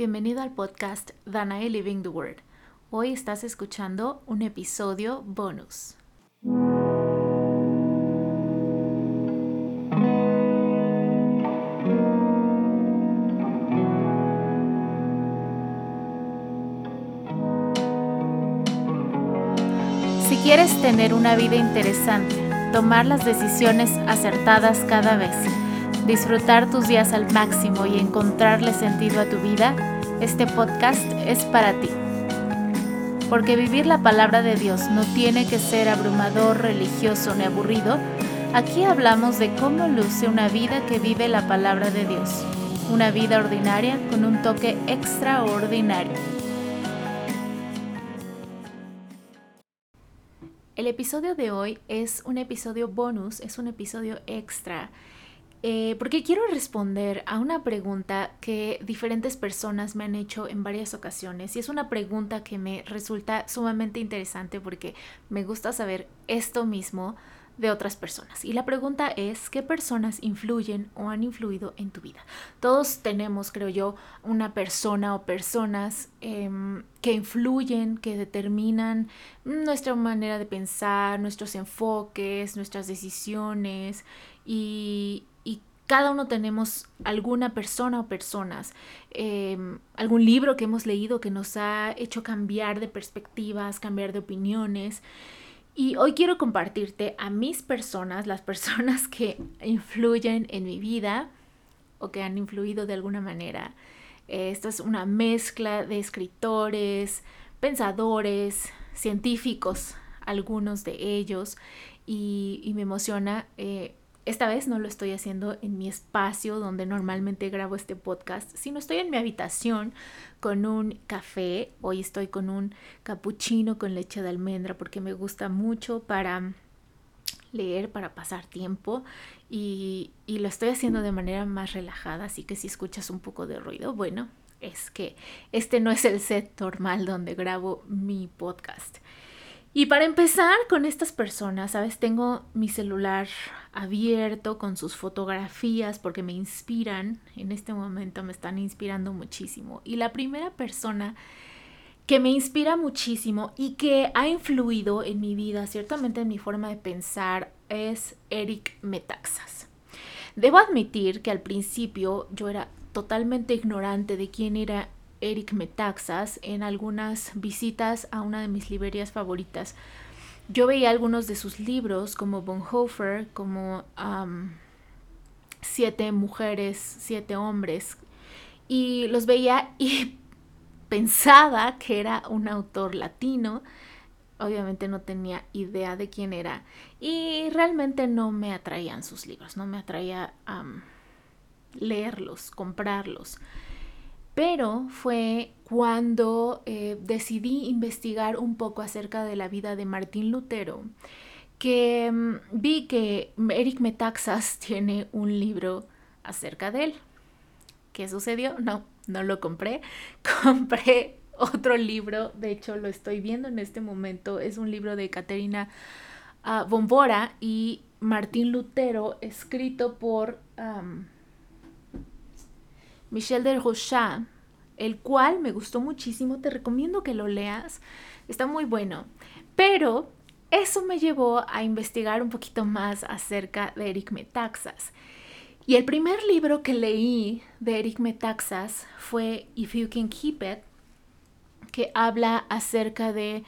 Bienvenido al podcast Danae Living the Word. Hoy estás escuchando un episodio bonus. Si quieres tener una vida interesante, tomar las decisiones acertadas cada vez, disfrutar tus días al máximo y encontrarle sentido a tu vida, este podcast es para ti. Porque vivir la palabra de Dios no tiene que ser abrumador, religioso ni aburrido. Aquí hablamos de cómo luce una vida que vive la palabra de Dios. Una vida ordinaria con un toque extraordinario. El episodio de hoy es un episodio bonus, es un episodio extra eh, porque quiero responder a una pregunta que diferentes personas me han hecho en varias ocasiones y es una pregunta que me resulta sumamente interesante porque me gusta saber esto mismo de otras personas. Y la pregunta es, ¿qué personas influyen o han influido en tu vida? Todos tenemos, creo yo, una persona o personas em, que influyen, que determinan nuestra manera de pensar, nuestros enfoques, nuestras decisiones y, cada uno tenemos alguna persona o personas, em, algún libro que hemos leído que nos ha hecho cambiar de perspectivas, cambiar de opiniones. Y hoy quiero compartirte a mis personas, las personas que influyen en mi vida o que han influido de alguna manera. Esto es una mezcla de escritores, pensadores, científicos, algunos de ellos, y, me emociona eh, esta vez no lo estoy haciendo en mi espacio donde normalmente grabo este podcast, sino estoy en mi habitación con un café. Hoy estoy con un cappuccino con leche de almendra porque me gusta mucho para leer, para pasar tiempo y, y lo estoy haciendo de manera más relajada, así que si escuchas un poco de ruido, bueno, es que este no es el set normal donde grabo mi podcast. Y para empezar con estas personas, ¿sabes? Tengo mi celular abierto con sus fotografías porque me inspiran. En este momento me están inspirando muchísimo. Y la primera persona que me inspira muchísimo y que ha influido en mi vida, ciertamente en mi forma de pensar, es Eric Metaxas. Debo admitir que al principio yo era totalmente ignorante de quién era Eric Metaxas en algunas visitas a una de mis librerías favoritas. Yo veía algunos de sus libros como Bonhoeffer, como Siete mujeres, siete hombres, y los veía y pensaba que era un autor latino. Obviamente no tenía idea de quién era y realmente no me atraían sus libros, no me atraía leerlos, comprarlos pero fue cuando eh, decidí investigar un poco acerca de la vida de Martín Lutero que mm, vi que Eric Metaxas tiene un libro acerca de él. ¿Qué sucedió? No, no lo compré. Compré otro libro, de hecho lo estoy viendo en este momento, es un libro de Caterina uh, Bombora y Martín Lutero, escrito por Michel de Rochat, el cual me gustó muchísimo, te recomiendo que lo leas, está muy bueno, pero eso me llevó a investigar un poquito más acerca de Eric Metaxas. Y el primer libro que leí de Eric Metaxas fue If You Can Keep It, que habla acerca de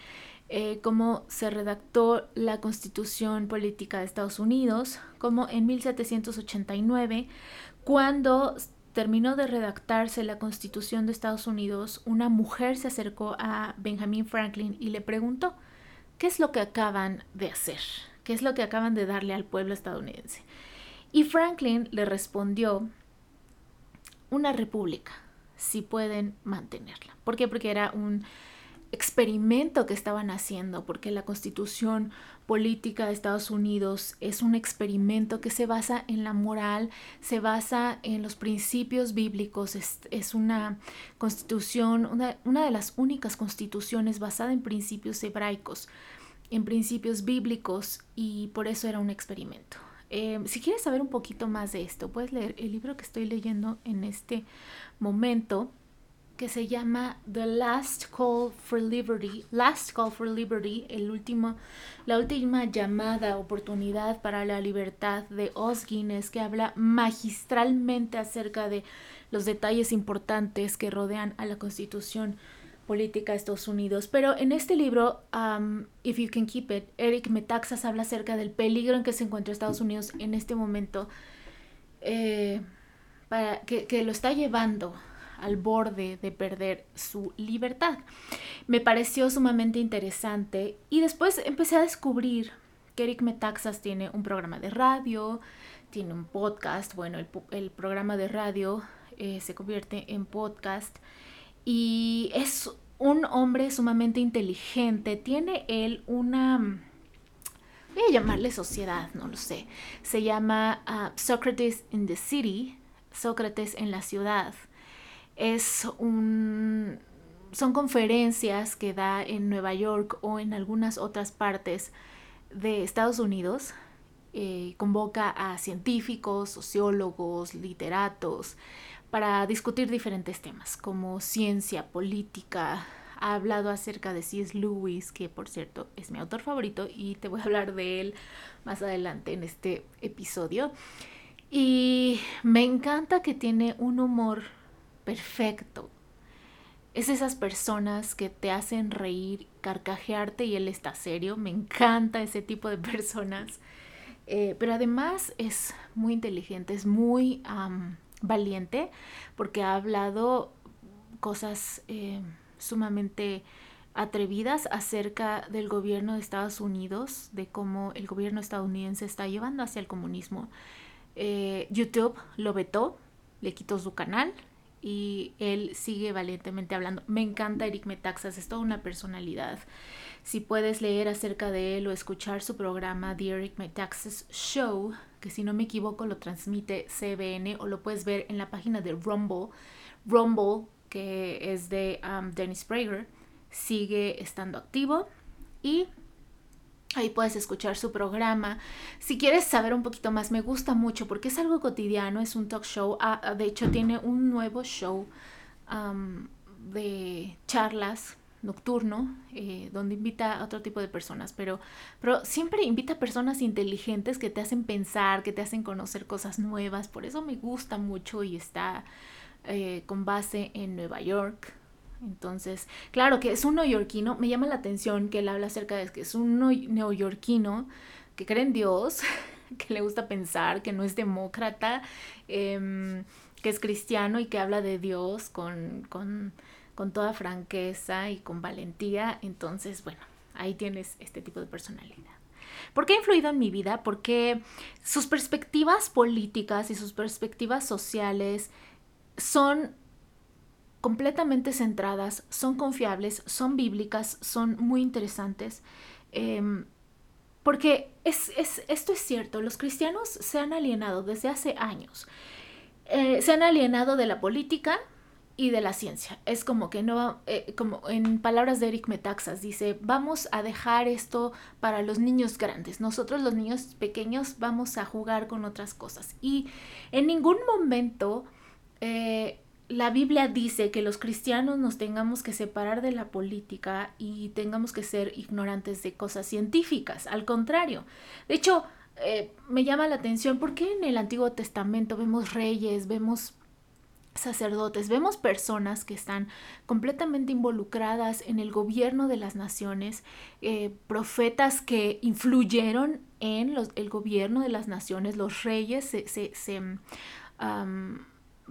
eh, cómo se redactó la constitución política de Estados Unidos, como en 1789, cuando terminó de redactarse la Constitución de Estados Unidos, una mujer se acercó a Benjamin Franklin y le preguntó, ¿qué es lo que acaban de hacer? ¿Qué es lo que acaban de darle al pueblo estadounidense? Y Franklin le respondió, una república, si pueden mantenerla. ¿Por qué? Porque era un experimento que estaban haciendo, porque la constitución política de Estados Unidos es un experimento que se basa en la moral, se basa en los principios bíblicos, es, una constitución, una, de las únicas constituciones basada en principios hebraicos, en principios bíblicos, y por eso era un experimento. Eh, si quieres saber un poquito más de esto, puedes leer el libro que estoy leyendo en este momento que se llama The Last Call for Liberty, Last Call for Liberty, el último, la última llamada, oportunidad para la libertad de Os Guinness, que habla magistralmente acerca de los detalles importantes que rodean a la constitución política de Estados Unidos. Pero en este libro, um, If You Can Keep It, Eric Metaxas habla acerca del peligro en que se encuentra Estados Unidos en este momento, eh, que, que lo está llevando al borde de perder su libertad. Me pareció sumamente interesante y después empecé a descubrir que Eric Metaxas tiene un programa de radio, tiene un podcast, bueno, el, programa de radio eh, se convierte en podcast y es un hombre sumamente inteligente, tiene él una voy a llamarle sociedad, no lo sé. Se llama uh, Socrates in the City, Sócrates en la ciudad es un son conferencias que da en Nueva York o en algunas otras partes de Estados Unidos. Eh, convoca a científicos, sociólogos, literatos para discutir diferentes temas como ciencia, política. Ha hablado acerca de C.S. Lewis, que por cierto es mi autor favorito y te voy a hablar de él más adelante en este episodio. Y me encanta que tiene un humor perfecto. Es esas personas que te hacen reír, carcajearte y él está serio. Me encanta ese tipo de personas. Eh, pero además es muy inteligente, es muy valiente porque ha hablado cosas eh, sumamente atrevidas acerca del gobierno de Estados Unidos, de cómo el gobierno estadounidense está llevando hacia el comunismo. Eh, YouTube lo vetó, le quitó su canal, y él sigue valientemente hablando. Me encanta Eric Metaxas, es toda una personalidad. Si puedes leer acerca de él o escuchar su programa The Eric Metaxas Show, que si no me equivoco lo transmite CBN o lo puedes ver en la página de Rumble, Rumble que es de um, Dennis Prager, sigue estando activo y Ahí puedes escuchar su programa. Si quieres saber un poquito más, me gusta mucho porque es algo cotidiano, es un talk show. Ah, ah, de hecho, tiene un nuevo show de charlas nocturno eh, donde invita a otro tipo de personas, pero, pero siempre invita a personas inteligentes que te hacen pensar, que te hacen conocer cosas nuevas. Por eso me gusta mucho y está eh, con base en Nueva York. Entonces, claro que es un neoyorquino, me llama la atención que él habla acerca de que es un neoyorquino que cree en Dios, que le gusta pensar, que no es demócrata, em, que es cristiano y que habla de Dios con, con, con toda franqueza y con valentía. Entonces, bueno, ahí tienes este tipo de personalidad. ¿Por qué ha influido en mi vida? Porque sus perspectivas políticas y sus perspectivas sociales son completamente centradas, son confiables, son bíblicas, son muy interesantes. Em, porque es, esto es cierto, los cristianos se han alienado desde hace años. Eh, se han alienado de la política y de la ciencia. Es como que no, eh, como en palabras de Eric Metaxas, dice, vamos a dejar esto para los niños grandes. Nosotros los niños pequeños vamos a jugar con otras cosas. Y en ningún momento eh, la Biblia dice que los cristianos nos tengamos que separar de la política y tengamos que ser ignorantes de cosas científicas. Al contrario, de hecho, eh, me llama la atención porque en el Antiguo Testamento vemos reyes, vemos sacerdotes, vemos personas que están completamente involucradas en el gobierno de las naciones, eh, profetas que influyeron en el gobierno de las naciones, los reyes se,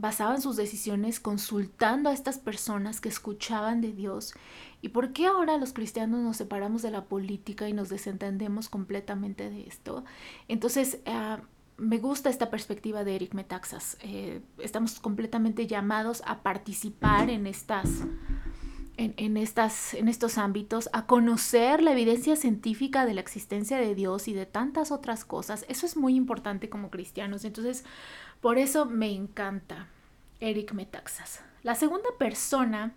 basaban sus decisiones consultando a estas personas que escuchaban de Dios. ¿Y por qué ahora los cristianos nos separamos de la política y nos desentendemos completamente de esto? Entonces, ah, me gusta esta perspectiva de Eric Metaxas. Eh, estamos completamente llamados a participar en estas en, estas, en estos ámbitos, a conocer la evidencia científica de la existencia de Dios y de tantas otras cosas. Eso es muy importante como cristianos. Entonces, por eso me encanta Eric Metaxas. La segunda persona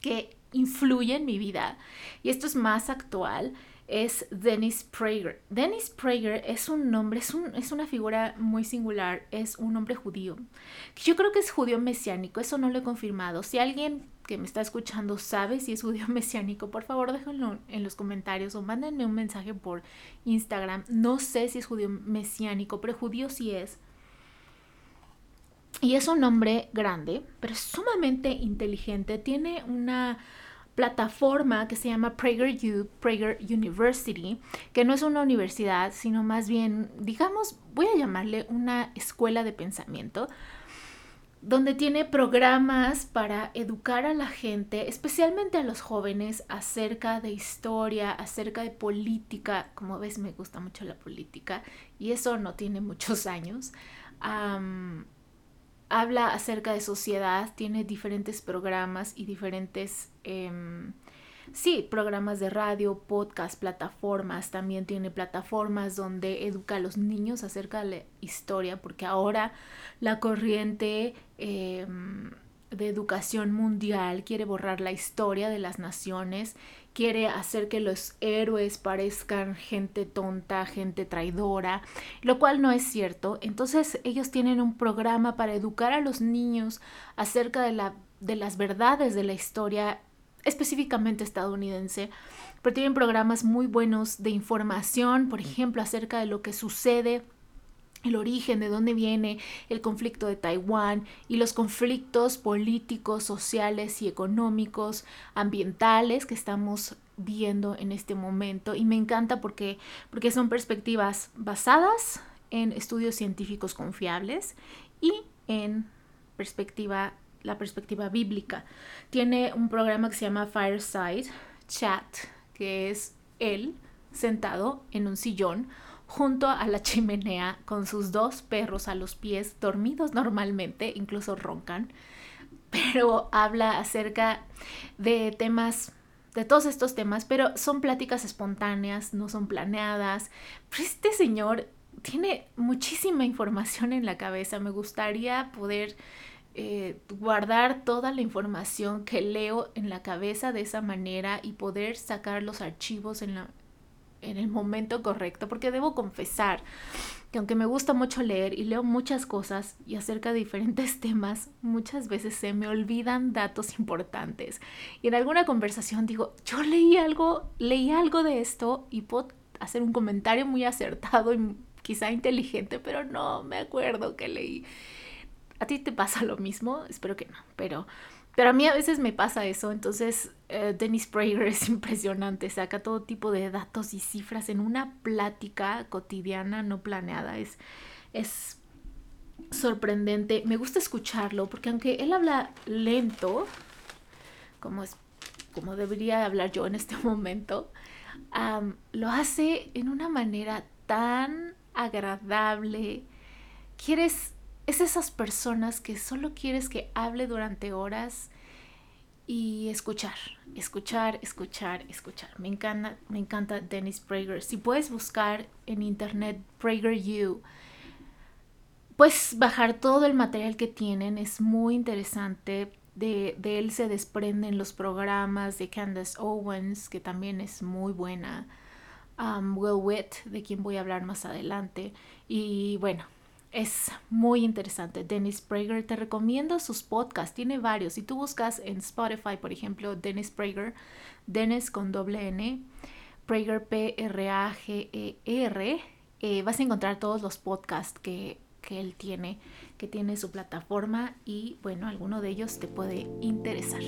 que influye en mi vida, y esto es más actual, es Dennis Prager. Dennis Prager es un nombre, es, un, es una figura muy singular, es un hombre judío. Yo creo que es judío mesiánico, eso no lo he confirmado. Si alguien que me está escuchando sabe si es judío mesiánico, por favor déjenlo en los comentarios o mándenme un mensaje por Instagram. No sé si es judío mesiánico, pero judío sí es. Y es un hombre grande, pero sumamente inteligente. Tiene una plataforma que se llama PragerU, Prager University, que no es una universidad, sino más bien, digamos, voy a llamarle una escuela de pensamiento, donde tiene programas para educar a la gente, especialmente a los jóvenes, acerca de historia, acerca de política. Como ves, me gusta mucho la política y eso no tiene muchos años habla acerca de sociedad, tiene diferentes programas y diferentes, em, sí, programas de radio, podcast, plataformas, también tiene plataformas donde educa a los niños acerca de la historia, porque ahora la corriente... Em, de educación mundial quiere borrar la historia de las naciones, quiere hacer que los héroes parezcan gente tonta, gente traidora, lo cual no es cierto. Entonces ellos tienen un programa para educar a los niños acerca de, la, de las verdades de la historia específicamente estadounidense, pero tienen programas muy buenos de información, por ejemplo, acerca de lo que sucede el origen, de dónde viene el conflicto de Taiwán y los conflictos políticos, sociales y económicos, ambientales que estamos viendo en este momento. Y me encanta porque, porque son perspectivas basadas en estudios científicos confiables y en perspectiva, la perspectiva bíblica. Tiene un programa que se llama Fireside Chat, que es él sentado en un sillón junto a la chimenea con sus dos perros a los pies, dormidos normalmente, incluso roncan, pero habla acerca de temas, de todos estos temas, pero son pláticas espontáneas, no son planeadas. Pero este señor tiene muchísima información en la cabeza, me gustaría poder... Eh, guardar toda la información que leo en la cabeza de esa manera y poder sacar los archivos en la, en el momento correcto, porque debo confesar que aunque me gusta mucho leer y leo muchas cosas y acerca de diferentes temas, muchas veces se me olvidan datos importantes. Y en alguna conversación digo, yo leí algo, leí algo de esto y puedo hacer un comentario muy acertado y quizá inteligente, pero no me acuerdo que leí. ¿A ti te pasa lo mismo? Espero que no, pero pero a mí a veces me pasa eso, entonces eh, Dennis Prager es impresionante, saca todo tipo de datos y cifras en una plática cotidiana no planeada, es, es sorprendente, me gusta escucharlo porque aunque él habla lento, como, es, como debería hablar yo en este momento, lo hace en una manera tan agradable, quieres es esas personas que solo quieres que hable durante horas y escuchar, escuchar, escuchar, escuchar. Me encanta, me encanta Dennis Prager. Si puedes buscar en internet PragerU, puedes bajar todo el material que tienen, es muy interesante. De, de, él se desprenden los programas de Candace Owens, que también es muy buena. Um, Will Witt, de quien voy a hablar más adelante. Y bueno, es muy interesante. Dennis Prager, te recomiendo sus podcasts, tiene varios. Si tú buscas en Spotify, por ejemplo, Dennis Prager, Dennis con doble N, Prager P-R-A-G-E-R, eh, vas a encontrar todos los podcasts que, que él tiene, que tiene su plataforma y bueno, alguno de ellos te puede interesar.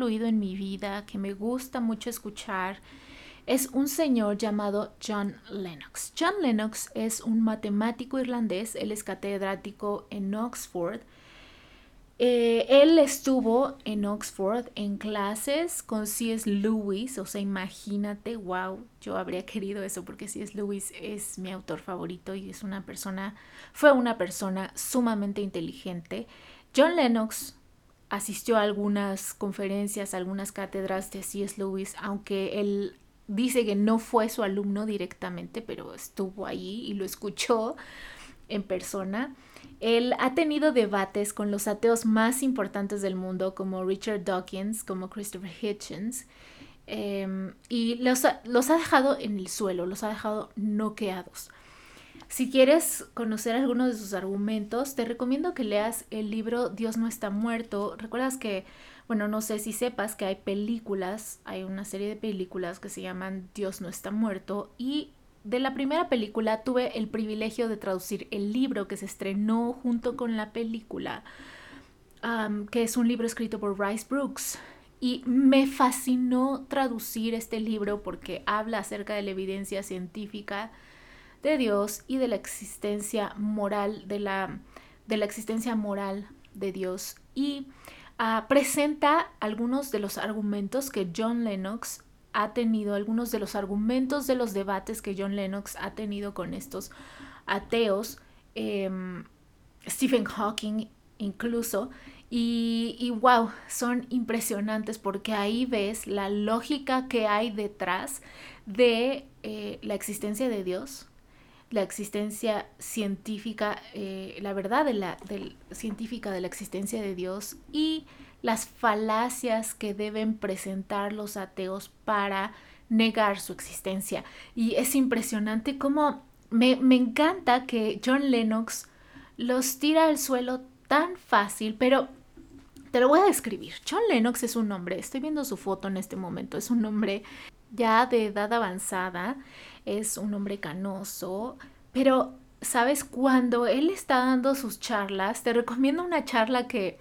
Influido en mi vida, que me gusta mucho escuchar, es un señor llamado John Lennox. John Lennox es un matemático irlandés, él es catedrático en Oxford eh, él estuvo en Oxford en clases con C.S. Lewis, o sea, imagínate, wow, yo habría querido eso porque C.S. Lewis es mi autor favorito y es una persona, fue una persona sumamente inteligente. John Lennox asistió a algunas conferencias, algunas cátedras de C.S. Lewis, aunque él dice que no fue su alumno directamente, pero estuvo ahí y lo escuchó en persona. Él ha tenido debates con los ateos más importantes del mundo, como Richard Dawkins, como Christopher Hitchens, em, y los los ha dejado en el suelo, los ha dejado noqueados. Si quieres conocer algunos de sus argumentos, te recomiendo que leas el libro Dios no está muerto. Recuerdas que, bueno, no sé si sepas que hay películas, hay una serie de películas que se llaman Dios no está muerto y de la primera película tuve el privilegio de traducir el libro que se estrenó junto con la película, que es un libro escrito por Rice Brooks. Y me fascinó traducir este libro porque habla acerca de la evidencia científica de Dios y de la existencia moral, de la, de la existencia moral de Dios. Y ah, presenta algunos de los argumentos que John Lennox ha tenido, algunos de los argumentos de los debates que John Lennox ha tenido con estos ateos, em, Stephen Hawking incluso, y, y, wow, son impresionantes porque ahí ves la lógica que hay detrás de eh, la existencia de Dios, la existencia científica, eh, la verdad de la, científica de la existencia de Dios y las falacias que deben presentar los ateos para negar su existencia. Y es impresionante cómo me, encanta que John Lennox los tira al suelo tan fácil, pero te lo voy a describir. John Lennox es un hombre, estoy viendo su foto en este momento, es un hombre ya de edad avanzada, es un hombre canoso, pero, ¿sabes? Cuando él está dando sus charlas, te recomiendo una charla que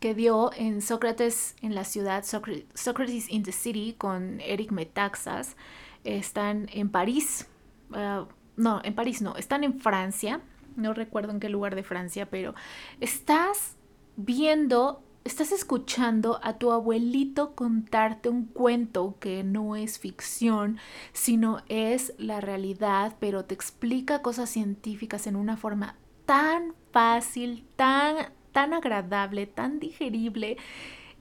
que dio en Sócrates en la ciudad, Socrates in the City con Eric Metaxas. Están en París, ah, no, en París no, están en Francia, no recuerdo en qué lugar de Francia, pero estás viendo, estás escuchando a tu abuelito contarte un cuento que no es ficción, sino es la realidad, pero te explica cosas científicas en una forma tan fácil, tan tan agradable, tan digerible,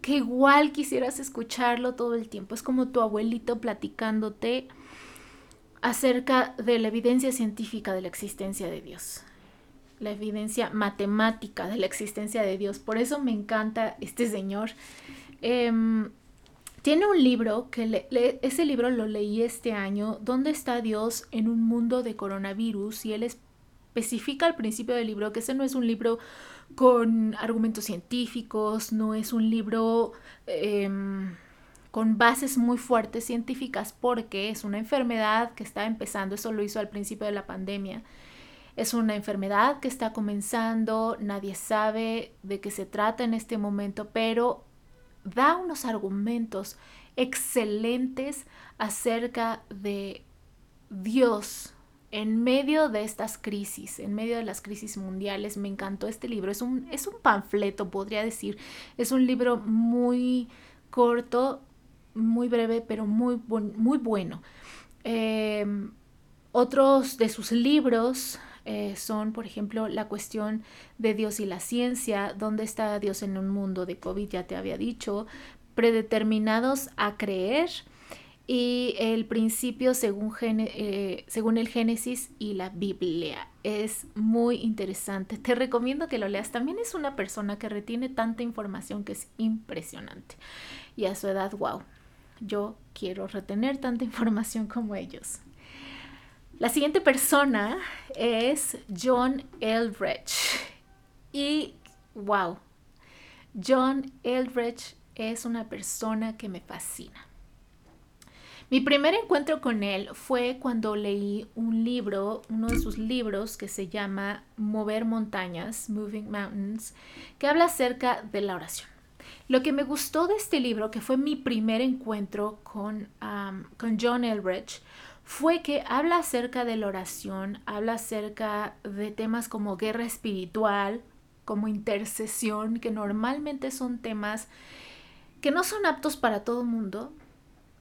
que igual quisieras escucharlo todo el tiempo. Es como tu abuelito platicándote acerca de la evidencia científica de la existencia de Dios, la evidencia matemática de la existencia de Dios. Por eso me encanta este señor. Em, tiene un libro que ese libro lo leí este año, ¿Dónde está Dios en un mundo de coronavirus? Y él especifica al principio del libro que ese no es un libro con argumentos científicos, no es un libro em, con bases muy fuertes científicas porque es una enfermedad que está empezando, eso lo hizo al principio de la pandemia. Es una enfermedad que está comenzando, nadie sabe de qué se trata en este momento, pero da unos argumentos excelentes acerca de Dios, en medio de estas crisis, en medio de las crisis mundiales, me encantó este libro. Es un, es un panfleto, podría decir. Es un libro muy corto, muy breve, pero muy, muy bueno. Em, otros de sus libros eh, son, por ejemplo, La cuestión de Dios y la ciencia, ¿dónde está Dios en un mundo de COVID? Ya te había dicho, predeterminados a creer y el principio según, eh, según el Génesis y la Biblia. Es muy interesante. Te recomiendo que lo leas. También es una persona que retiene tanta información que es impresionante. Y a su edad, wow, yo quiero retener tanta información como ellos. La siguiente persona es John Eldredge. Y wow, John Eldredge es una persona que me fascina Mi primer encuentro con él fue cuando leí un libro, uno de sus libros que se llama Mover Montañas, Moving Mountains, que habla acerca de la oración. Lo que me gustó de este libro, que fue mi primer encuentro con, con John Elbridge, fue que habla acerca de la oración, habla acerca de temas como guerra espiritual, como intercesión, que normalmente son temas que no son aptos para todo el mundo.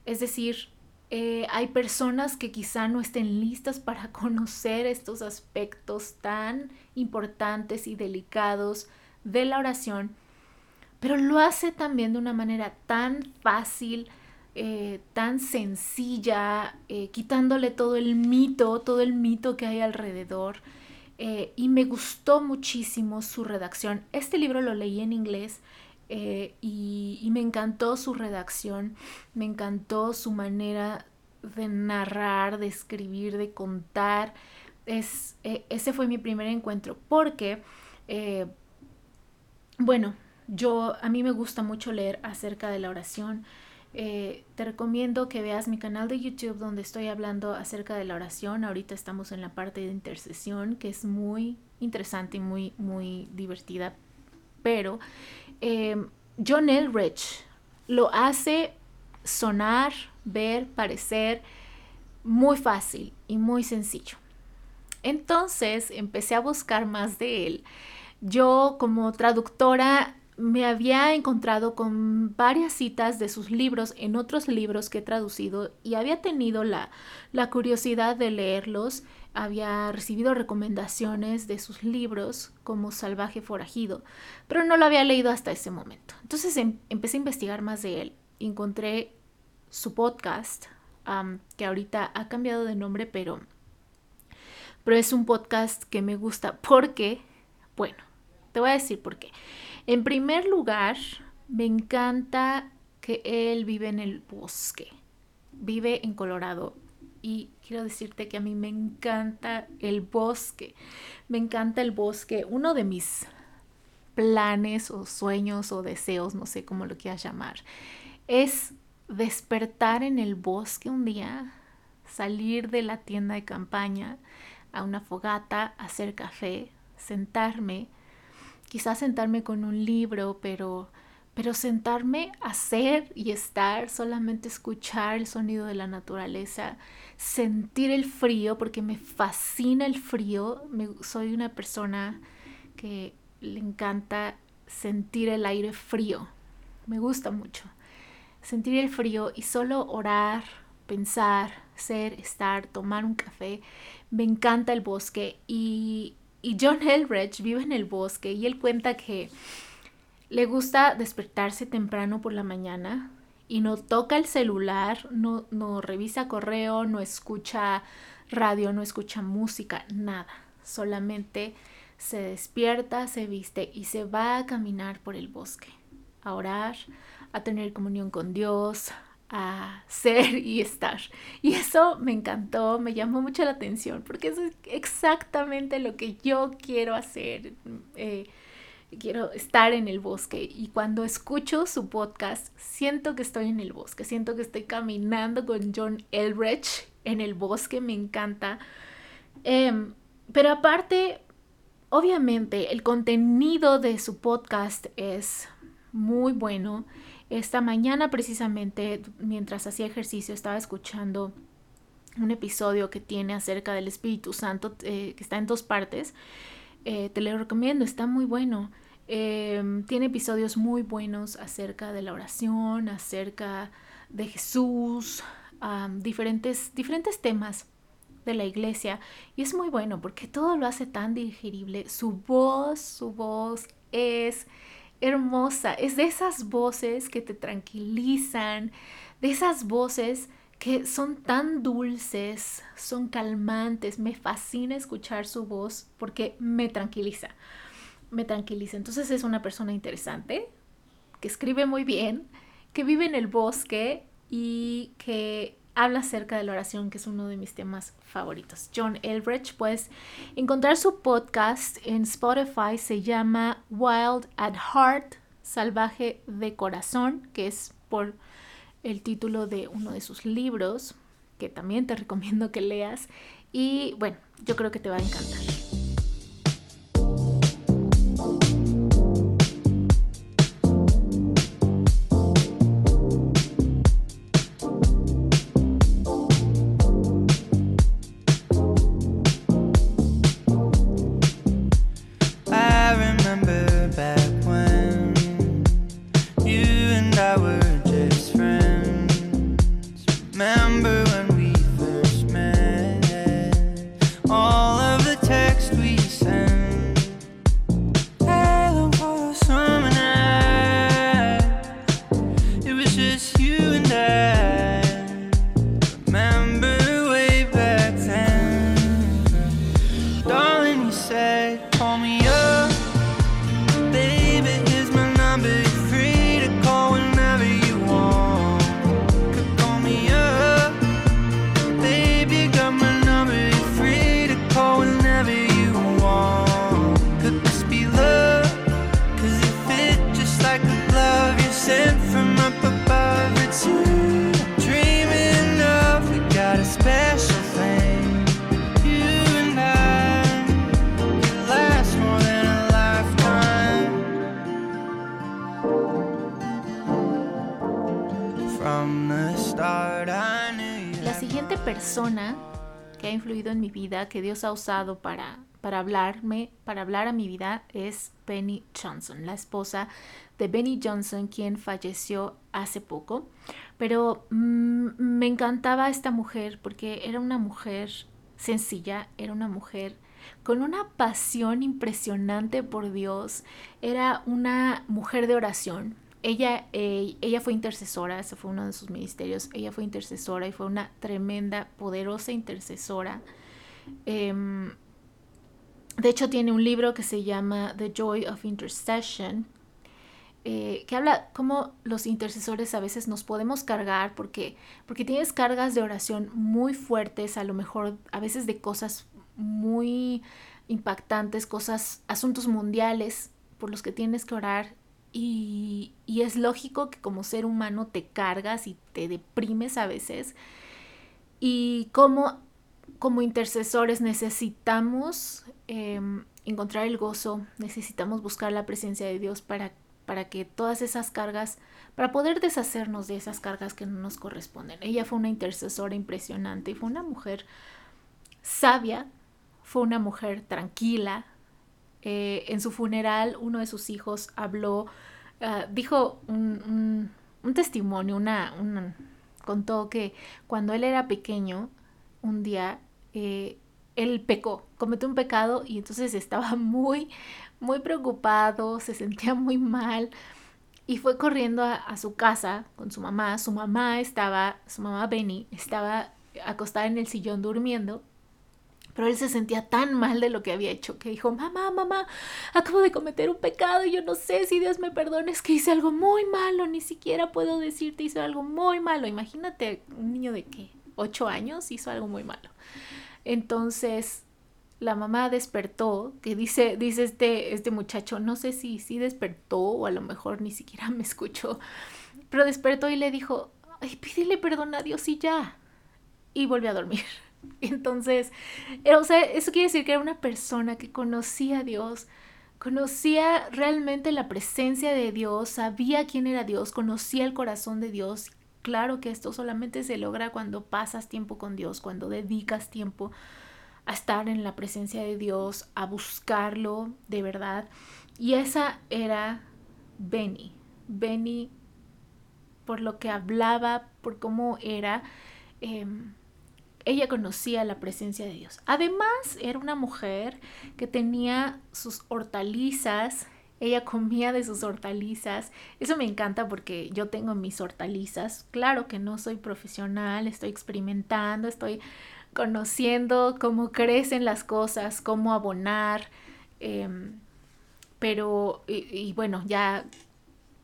Es decir, eh, hay personas que quizá no estén listas para conocer estos aspectos tan importantes y delicados de la oración, pero lo hace también de una manera tan fácil, eh, tan sencilla, eh, quitándole todo el mito, todo el mito que hay alrededor. Eh, y me gustó muchísimo su redacción. Este libro lo leí en inglés y, me encantó su redacción, me encantó su manera de narrar, de escribir, de contar. Es, ese fue mi primer encuentro porque, bueno, yo a mí me gusta mucho leer acerca de la oración. Eh, te recomiendo que veas mi canal de YouTube donde estoy hablando acerca de la oración. Ahorita estamos en la parte de intercesión que es muy interesante y muy, muy divertida. Pero eh, John Elrich lo hace sonar, ver, parecer muy fácil y muy sencillo. Entonces empecé a buscar más de él. Yo como traductora me había encontrado con varias citas de sus libros en otros libros que he traducido y había tenido la, la curiosidad de leerlos, había recibido recomendaciones de sus libros como Salvaje Forajido, pero no lo había leído hasta ese momento. Entonces em, empecé a investigar más de él, encontré su podcast, que ahorita ha cambiado de nombre, pero, pero es un podcast que me gusta porque, bueno, te voy a decir por qué. En primer lugar, me encanta que él vive en el bosque, vive en Colorado. Y quiero decirte que a mí me encanta el bosque, me encanta el bosque, uno de mis planes o sueños o deseos, no sé cómo lo quieras llamar, es despertar en el bosque un día, salir de la tienda de campaña a una fogata, hacer café, sentarme quizás sentarme con un libro, pero, pero sentarme a ser y estar, solamente escuchar el sonido de la naturaleza, sentir el frío, porque me fascina el frío, soy una persona que le encanta sentir el aire frío, me gusta mucho. Sentir el frío y solo orar, pensar, ser, estar, tomar un café. Me encanta el bosque y y John Elbridge vive en el bosque y él cuenta que le gusta despertarse temprano por la mañana y no toca el celular, no, no revisa correo, no escucha radio, no escucha música, nada. Solamente se despierta, se viste y se va a caminar por el bosque, a orar, a tener comunión con Dios, a ser y estar. Y eso me encantó, me llamó mucho la atención, porque es exactamente lo que yo quiero hacer. Eh, quiero estar en el bosque y cuando escucho su podcast siento que estoy en el bosque, siento que estoy caminando con John Elbridge en el bosque, me encanta. Em, pero aparte, obviamente el contenido de su podcast es muy bueno. Esta mañana precisamente, mientras hacía ejercicio, estaba escuchando un episodio que tiene acerca del Espíritu Santo, eh, que está en dos partes. Eh, te lo recomiendo, está muy bueno. Em, tiene episodios muy buenos acerca de la oración, acerca de Jesús, diferentes, diferentes temas de la iglesia. Y es muy bueno porque todo lo hace tan digerible. Su voz, su voz es hermosa. Es de esas voces que te tranquilizan, de esas voces que son tan dulces, son calmantes. Me fascina escuchar su voz porque me tranquiliza. Me tranquiliza. Entonces es una persona interesante, que escribe muy bien, que vive en el bosque y que habla acerca de la oración, que es uno de mis temas favoritos. John Elbridge, puedes encontrar su podcast en Spotify, se llama Wild at Heart, Salvaje de Corazón, que es por el título de uno de sus libros, que también te recomiendo que leas. Y bueno, yo creo que te va a encantar. precious. You persona que ha influido en mi vida, que Dios ha usado para, para hablarme, para hablar a mi vida, es Benny Johnson, la esposa de Benny Johnson, quien falleció hace poco. Pero mm, me encantaba esta mujer porque era una mujer sencilla, era una mujer con una pasión impresionante por Dios, era una mujer de oración, ella, eh, ella fue intercesora, ese fue uno de sus ministerios, ella fue intercesora y fue una tremenda, poderosa intercesora. Em, de hecho, tiene un libro que se llama The Joy of Intercession, eh, que habla cómo los intercesores a veces nos podemos cargar porque, porque tienes cargas de oración muy fuertes, a lo mejor a veces de cosas muy impactantes, cosas, asuntos mundiales por los que tienes que orar y, es lógico que como ser humano te cargas y te deprimes a veces. Y como, como intercesores necesitamos em, encontrar el gozo, necesitamos buscar la presencia de Dios para, para que todas esas cargas, para poder deshacernos de esas cargas que no nos corresponden. Ella fue una intercesora impresionante y fue una mujer sabia, fue una mujer tranquila, eh, en su funeral uno de sus hijos habló, ah, dijo un, testimonio, una, contó que cuando él era pequeño, un día, eh, él pecó, cometió un pecado y entonces estaba muy, muy preocupado, se sentía muy mal y fue corriendo a, a, su casa con su mamá. Su mamá estaba, su mamá Benny, estaba acostada en el sillón durmiendo pero él se sentía tan mal de lo que había hecho que dijo, mamá, mamá, acabo de cometer un pecado y yo no sé si Dios me perdone, es que hice algo muy malo, ni siquiera puedo decirte hice algo muy malo. Imagínate un niño de qué, ocho años hizo algo muy malo. Entonces la mamá despertó, que dice, dice este, este muchacho, no sé si sí despertó o a lo mejor ni siquiera me escuchó, pero despertó y le dijo, ay, pídele perdón a Dios y ya. Y volvió a dormir. Entonces, o sea, eso quiere decir que era una persona que conocía a Dios, conocía realmente la presencia de Dios, sabía quién era Dios, conocía el corazón de Dios. Claro que esto solamente se logra cuando pasas tiempo con Dios, cuando dedicas tiempo a estar en la presencia de Dios, a buscarlo de verdad. Y esa era Benny. Benny, por lo que hablaba, por cómo era, em, ella conocía la presencia de Dios. Además, era una mujer que tenía sus hortalizas, ella comía de sus hortalizas. Eso me encanta porque yo tengo mis hortalizas. Claro que no soy profesional, estoy experimentando, estoy conociendo cómo crecen las cosas, cómo abonar. Em, pero, y, bueno, ya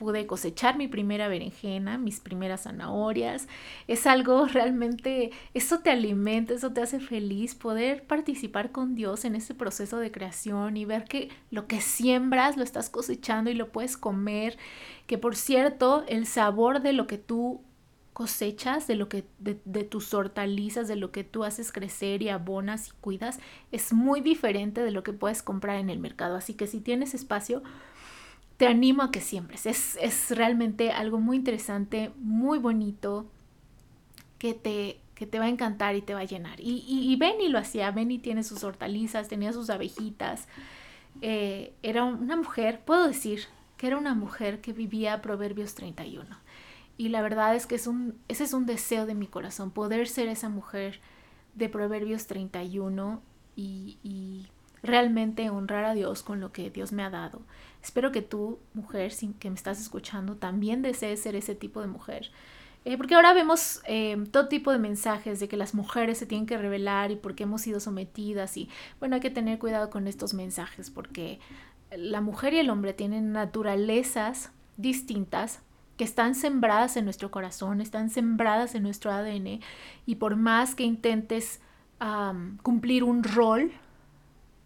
pude cosechar mi primera berenjena, mis primeras zanahorias. Es algo realmente, eso te alimenta, eso te hace feliz poder participar con Dios en ese proceso de creación y ver que lo que siembras lo estás cosechando y lo puedes comer. Que por cierto, el sabor de lo que tú cosechas, de lo que de, de, tus hortalizas, de lo que tú haces crecer y abonas y cuidas, es muy diferente de lo que puedes comprar en el mercado. Así que si tienes espacio, te animo a que siembres. Es, es realmente algo muy interesante, muy bonito, que te, que te va a encantar y te va a llenar. Y, y, Benny lo hacía, Benny tiene sus hortalizas, tenía sus abejitas. Eh, era una mujer, puedo decir que era una mujer que vivía Proverbios 31. Y la verdad es que es un, ese es un deseo de mi corazón, poder ser esa mujer de Proverbios 31 y, y realmente honrar a Dios con lo que Dios me ha dado. Espero que tú, mujer, sin que me estás escuchando, también desees ser ese tipo de mujer. Eh, porque ahora vemos eh, todo tipo de mensajes de que las mujeres se tienen que revelar y porque hemos sido sometidas y bueno, hay que tener cuidado con estos mensajes porque la mujer y el hombre tienen naturalezas distintas que están sembradas en nuestro corazón, están sembradas en nuestro ADN y por más que intentes cumplir un rol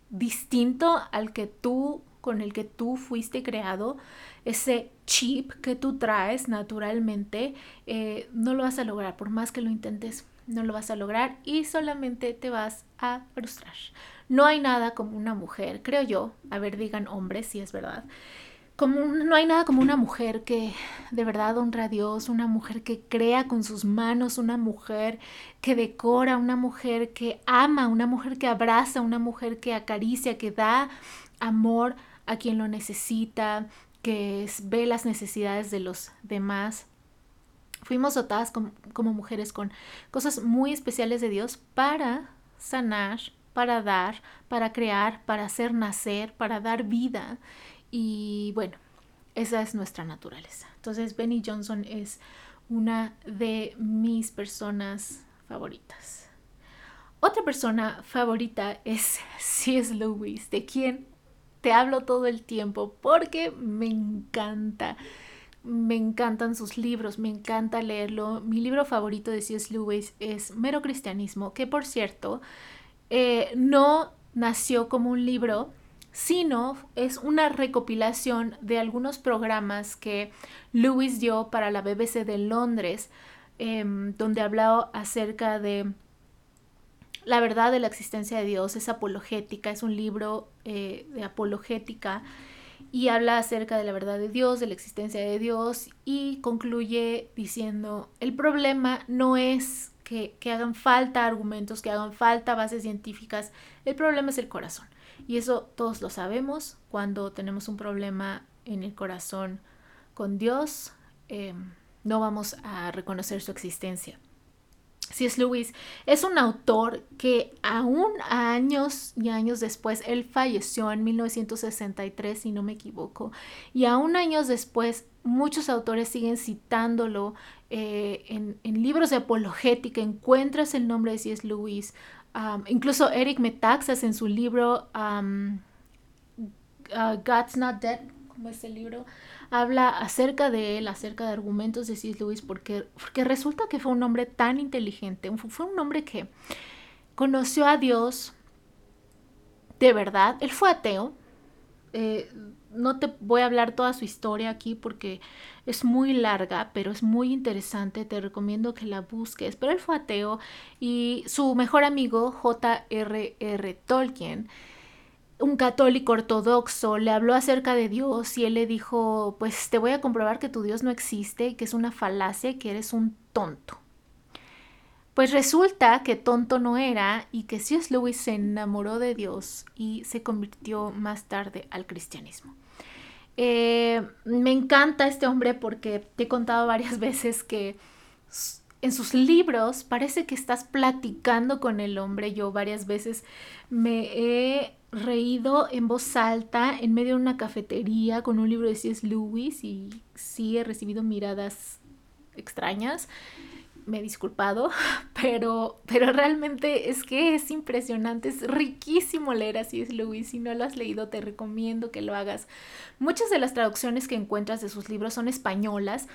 distinto al que tú con el que tú fuiste creado, ese chip que tú traes naturalmente, eh, no lo vas a lograr. Por más que lo intentes, no lo vas a lograr y solamente te vas a frustrar. No hay nada como una mujer, creo yo, a ver, digan hombres si es verdad. Como no hay nada como una mujer que de verdad honra a Dios, una mujer que crea con sus manos, una mujer que decora, una mujer que ama, una mujer que abraza, una mujer que acaricia, que da amor a quien lo necesita, que ve las necesidades de los demás. Fuimos dotadas como, mujeres con cosas muy especiales de Dios para sanar, para dar, para crear, para hacer nacer, para dar vida. Y bueno, esa es nuestra naturaleza. Entonces, Benny Johnson es una de mis personas favoritas. Otra persona favorita es C.S. Lewis, de quien te hablo todo el tiempo porque me encanta. Me encantan sus libros, me encanta leerlo. Mi libro favorito de C.S. Lewis es Mero Cristianismo, que por cierto eh, no nació como un libro, sino es una recopilación de algunos programas que Lewis dio para la BBC de Londres, em, donde hablaba acerca de la verdad de la existencia de Dios es apologética, es un libro eh, de apologética y habla acerca de la verdad de Dios, de la existencia de Dios y concluye diciendo, el problema no es que, hagan falta argumentos, que hagan falta bases científicas, el problema es el corazón. Y eso todos lo sabemos cuando tenemos un problema en el corazón con Dios, eh, no vamos a reconocer su existencia. C.S. Lewis es un autor que aún años y años después, él falleció en 1963, si no me equivoco, y aún años después muchos autores siguen citándolo eh, en, libros de apologética, encuentras el nombre de C.S. Lewis, incluso Eric Metaxas en su libro um, God's Not Dead, como es el libro, habla acerca de él, acerca de argumentos de C.S. Lewis, porque, resulta que fue un hombre tan inteligente, fue un hombre que conoció a Dios de verdad, él fue ateo, eh, no te voy a hablar toda su historia aquí porque es muy larga, pero es muy interesante, te recomiendo que la busques, pero él fue ateo y su mejor amigo J.R.R. Tolkien un católico ortodoxo le habló acerca de Dios y él le dijo, pues te voy a comprobar que tu Dios no existe, que es una falacia y que eres un tonto. Pues resulta que tonto no era y que C.S. Lewis se enamoró de Dios y se convirtió más tarde al cristianismo. Eh, me encanta este hombre porque te he contado varias veces que en sus libros parece que estás platicando con el hombre. Yo varias veces me he reído en voz alta en medio de una cafetería con un libro de C.S. Lewis y sí he recibido miradas extrañas. Me he disculpado, pero, pero realmente es que es impresionante, es riquísimo leer a C.S. Lewis. Si no lo has leído, te recomiendo que lo hagas. Muchas de las traducciones que encuentras de sus libros son españolas,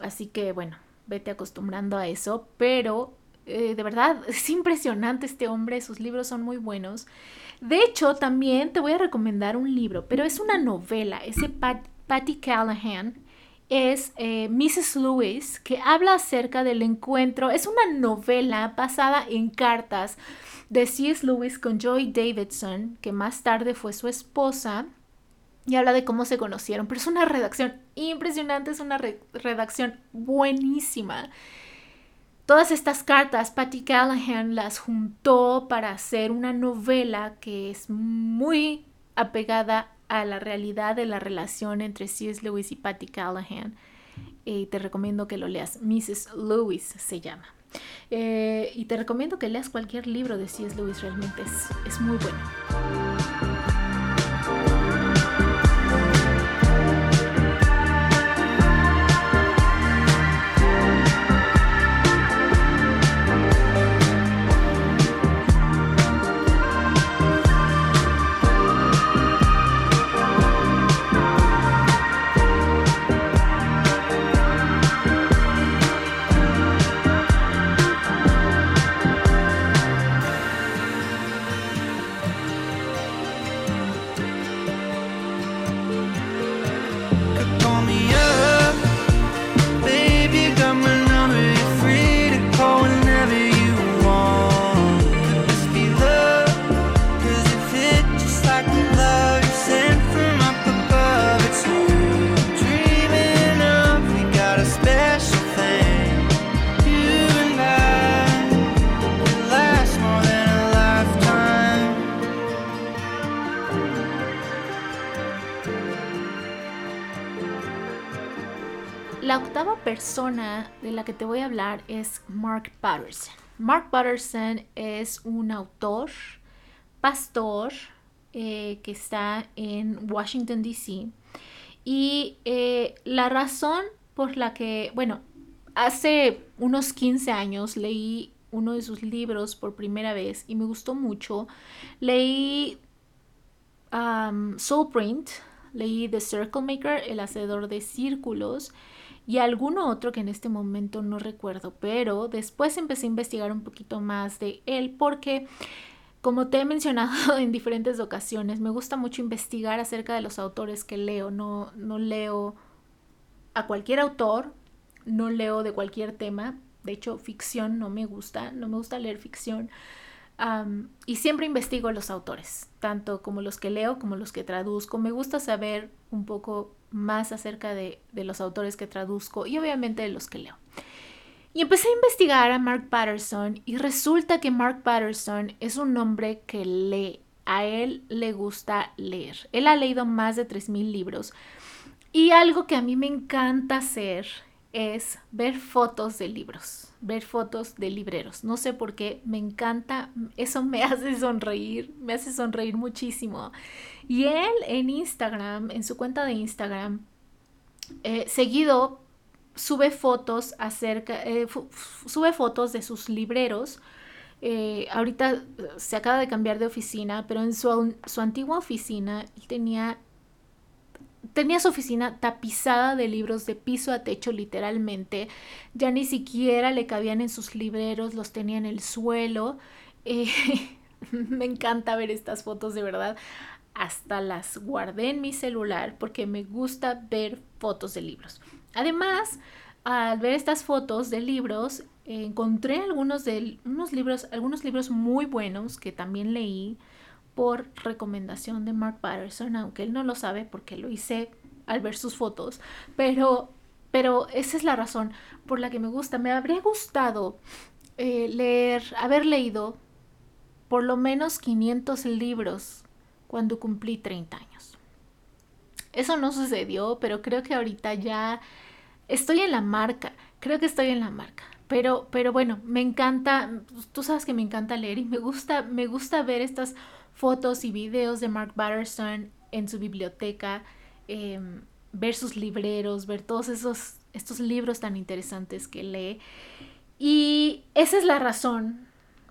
así que bueno, vete acostumbrando a eso, pero eh, de verdad es impresionante este hombre, sus libros son muy buenos. De hecho, también te voy a recomendar un libro, pero es una novela, es de Patty Callahan es eh, Mrs. Lewis, que habla acerca del encuentro. Es una novela basada en cartas de C.S. Lewis con Joy Davidson, que más tarde fue su esposa, y habla de cómo se conocieron. Pero es una redacción impresionante, es una redacción buenísima. Todas estas cartas, Patty Callahan las juntó para hacer una novela que es muy apegada a la realidad de la relación entre C.S. Lewis y Patty Callahan. Y te recomiendo que lo leas. Mrs. Lewis se llama. Eh, y te recomiendo que leas cualquier libro de C.S. Lewis, realmente es, es muy bueno. De la que te voy a hablar es Mark Patterson. Mark Patterson es un autor, pastor, eh, que está en Washington, D.C. Y eh, la razón por la que, bueno, hace unos 15 años leí uno de sus libros por primera vez y me gustó mucho. Leí um, Soul Print, leí The Circle Maker, el hacedor de círculos, y alguno otro que en este momento no recuerdo, pero después empecé a investigar un poquito más de él porque, como te he mencionado en diferentes ocasiones, me gusta mucho investigar acerca de los autores que leo. No, no leo a cualquier autor, no leo de cualquier tema. De hecho, ficción no me gusta, no me gusta leer ficción. Y siempre investigo los autores, tanto como los que leo como los que traduzco. Me gusta saber un poco más acerca de, los autores que traduzco y obviamente de los que leo. Y empecé a investigar a Mark Patterson y resulta que Mark Patterson es un hombre que lee. A él le gusta leer. Él ha leído más de 3.000 libros. Y algo que a mí me encanta hacer es ver fotos de libros, ver fotos de libreros. No sé por qué, me encanta, eso me hace sonreír, me hace sonreír muchísimo. Y él en Instagram, en su cuenta de Instagram, eh, seguido sube fotos acerca, eh, sube fotos de sus libreros. Eh, ahorita se acaba de cambiar de oficina, pero en su, su antigua oficina él tenía tenía su oficina tapizada de libros de piso a techo literalmente. Ya ni siquiera le cabían en sus libreros, los tenía en el suelo. Eh, me encanta ver estas fotos de verdad. Hasta las guardé en mi celular porque me gusta ver fotos de libros. Además, al ver estas fotos de libros, encontré algunos de unos libros, algunos libros muy buenos que también leí por recomendación de Mark Patterson, aunque él no lo sabe porque lo hice al ver sus fotos, pero, pero esa es la razón por la que me gusta. Me habría gustado eh, leer, haber leído por lo menos 500 libros cuando cumplí 30 años. Eso no sucedió, pero creo que ahorita ya estoy en la marca, creo que estoy en la marca. Pero, pero bueno, me encanta, tú sabes que me encanta leer y me gusta, me gusta ver estas fotos y videos de Mark Batterson en su biblioteca, em, ver sus libreros, ver todos esos estos libros tan interesantes que lee. Y esa es la razón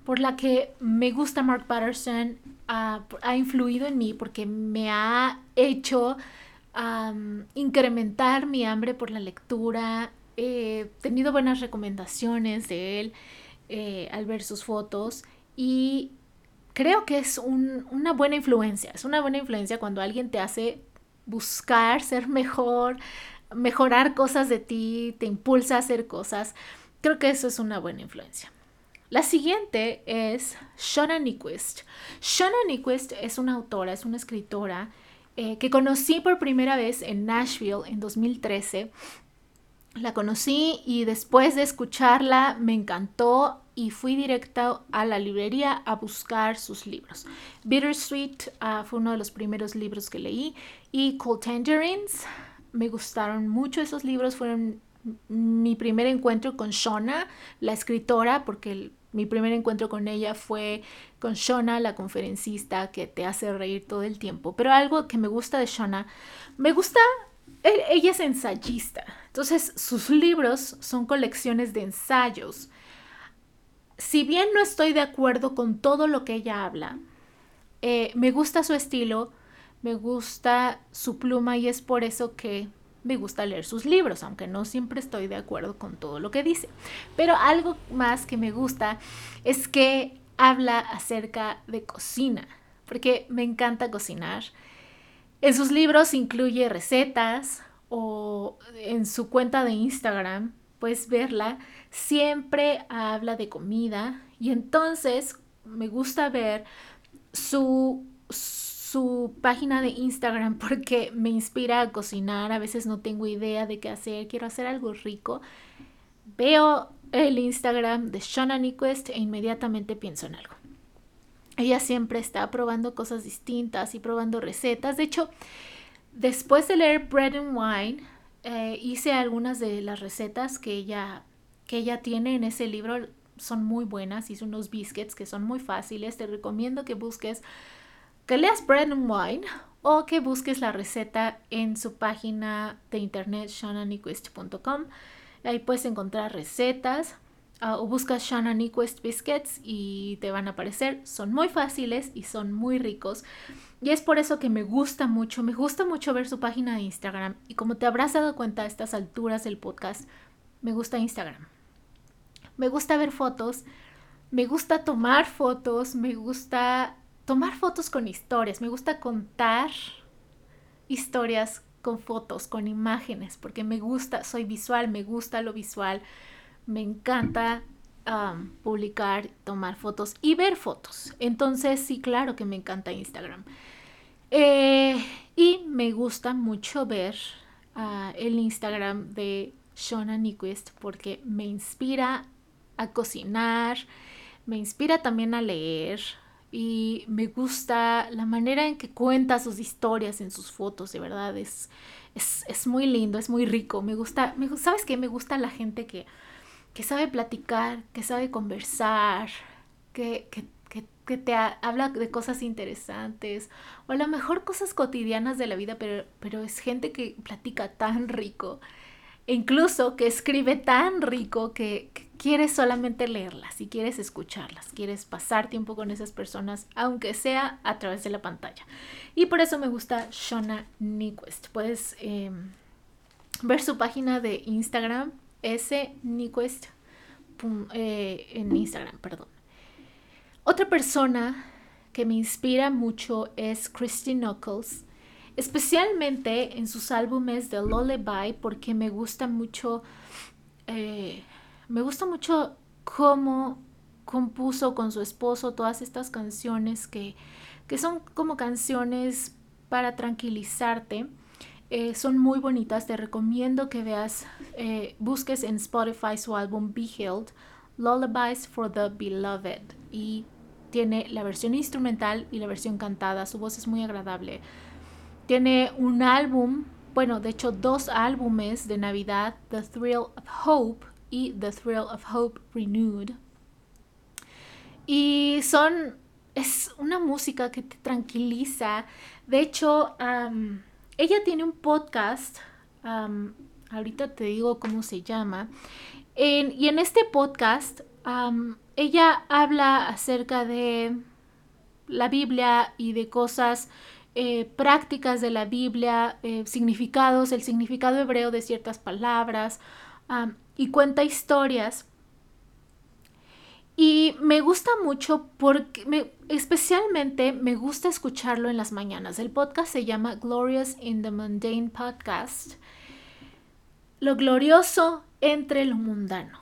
por la que me gusta Mark Patterson, ha influido en mí porque me ha hecho incrementar mi hambre por la lectura. He tenido buenas recomendaciones de él eh, al ver sus fotos y creo que es una buena influencia. Es una buena influencia cuando alguien te hace buscar ser mejor, mejorar cosas de ti, te impulsa a hacer cosas. Creo que eso es una buena influencia. La siguiente es Shona Nyquist. Shona Nyquist es una autora, es una escritora eh, que conocí por primera vez en Nashville en 2013. La conocí y después de escucharla me encantó y fui directa a la librería a buscar sus libros. Bittersweet uh, fue uno de los primeros libros que leí y Cold Tangerines. Me gustaron mucho esos libros, fueron mi primer encuentro con Shona, la escritora, porque mi primer encuentro con ella fue con Shona, la conferencista que te hace reír todo el tiempo. Pero algo que me gusta de Shona, me gusta, e, ella es ensayista. Entonces sus libros son colecciones de ensayos. Si bien no estoy de acuerdo con todo lo que ella habla, eh, me gusta su estilo, me gusta su pluma y es por eso que me gusta leer sus libros, aunque no siempre estoy de acuerdo con todo lo que dice. Pero algo más que me gusta es que habla acerca de cocina, porque me encanta cocinar. En sus libros incluye recetas o en su cuenta de Instagram, puedes verla, siempre habla de comida y entonces me gusta ver su su página de Instagram porque me inspira a cocinar. A veces no tengo idea de qué hacer, quiero hacer algo rico. Veo el Instagram de Shona Nyquist e inmediatamente pienso en algo. Ella siempre está probando cosas distintas y probando recetas. De hecho, después de leer Bread and Wine, eh, hice algunas de las recetas que ella, que ella tiene en ese libro. Son muy buenas. Hice unos biscuits que son muy fáciles. Te recomiendo que busques que leas Bread and Wine o que busques la receta en su página de internet shannanyquist.com. Ahí puedes encontrar recetas ah, o buscas Shanna Nyquist Biscuits y te van a aparecer. Son muy fáciles y son muy ricos. Y es por eso que me gusta mucho, me gusta mucho ver su página de Instagram. Y como te habrás dado cuenta a estas alturas del podcast, me gusta Instagram. Me gusta ver fotos, me gusta tomar fotos, me gusta tomar fotos con historias, me gusta contar historias con fotos, con imágenes, porque me gusta, soy visual, me gusta lo visual, me encanta publicar, tomar fotos y ver fotos. Entonces, sí, claro que me encanta Instagram. Eh, y me gusta mucho ver ah, el Instagram de Shona Nyquist porque me inspira a cocinar, me inspira también a leer, y me gusta la manera en que cuenta sus historias en sus fotos, de verdad, es, es, muy lindo, es muy rico, me gusta, me, ¿sabes qué? Me gusta la gente que, que sabe platicar, que sabe conversar, que, que, que, te habla de cosas interesantes, o a lo mejor cosas cotidianas de la vida, pero, pero es gente que platica tan rico, e incluso que escribe tan rico que quieres solamente leerlas y quieres escucharlas, quieres pasar tiempo con esas personas, aunque sea a través de la pantalla. Y por eso me gusta Shona Nyquist. Puedes em, ver su página de Instagram, S Nyquist, eh, en Instagram, perdón. Otra persona que me inspira mucho es Christy Knuckles, especialmente en sus álbumes de Lullaby, porque me gusta mucho eh, me gusta mucho cómo compuso con su esposo todas estas canciones que, son como canciones para tranquilizarte. Eh, son muy bonitas, te recomiendo que veas, eh, busques en Spotify su álbum Be Healed, Lullabies for the Beloved. Y tiene la versión instrumental y la versión cantada, su voz es muy agradable. Tiene un álbum, bueno, de hecho dos álbumes de Navidad, The Thrill of Hope y The Thrill of Hope Renewed. Y son, es una música que te tranquiliza. De hecho, ella tiene un podcast, ahorita te digo cómo se llama, y en este podcast ella habla acerca de la Biblia y de cosas eh, prácticas de la Biblia, eh, significados, el significado hebreo de ciertas palabras y cuenta historias. Y me gusta mucho porque me, especialmente me gusta escucharlo en las mañanas. El podcast se llama Glorious in the Mundane Podcast. lo glorioso entre lo mundano.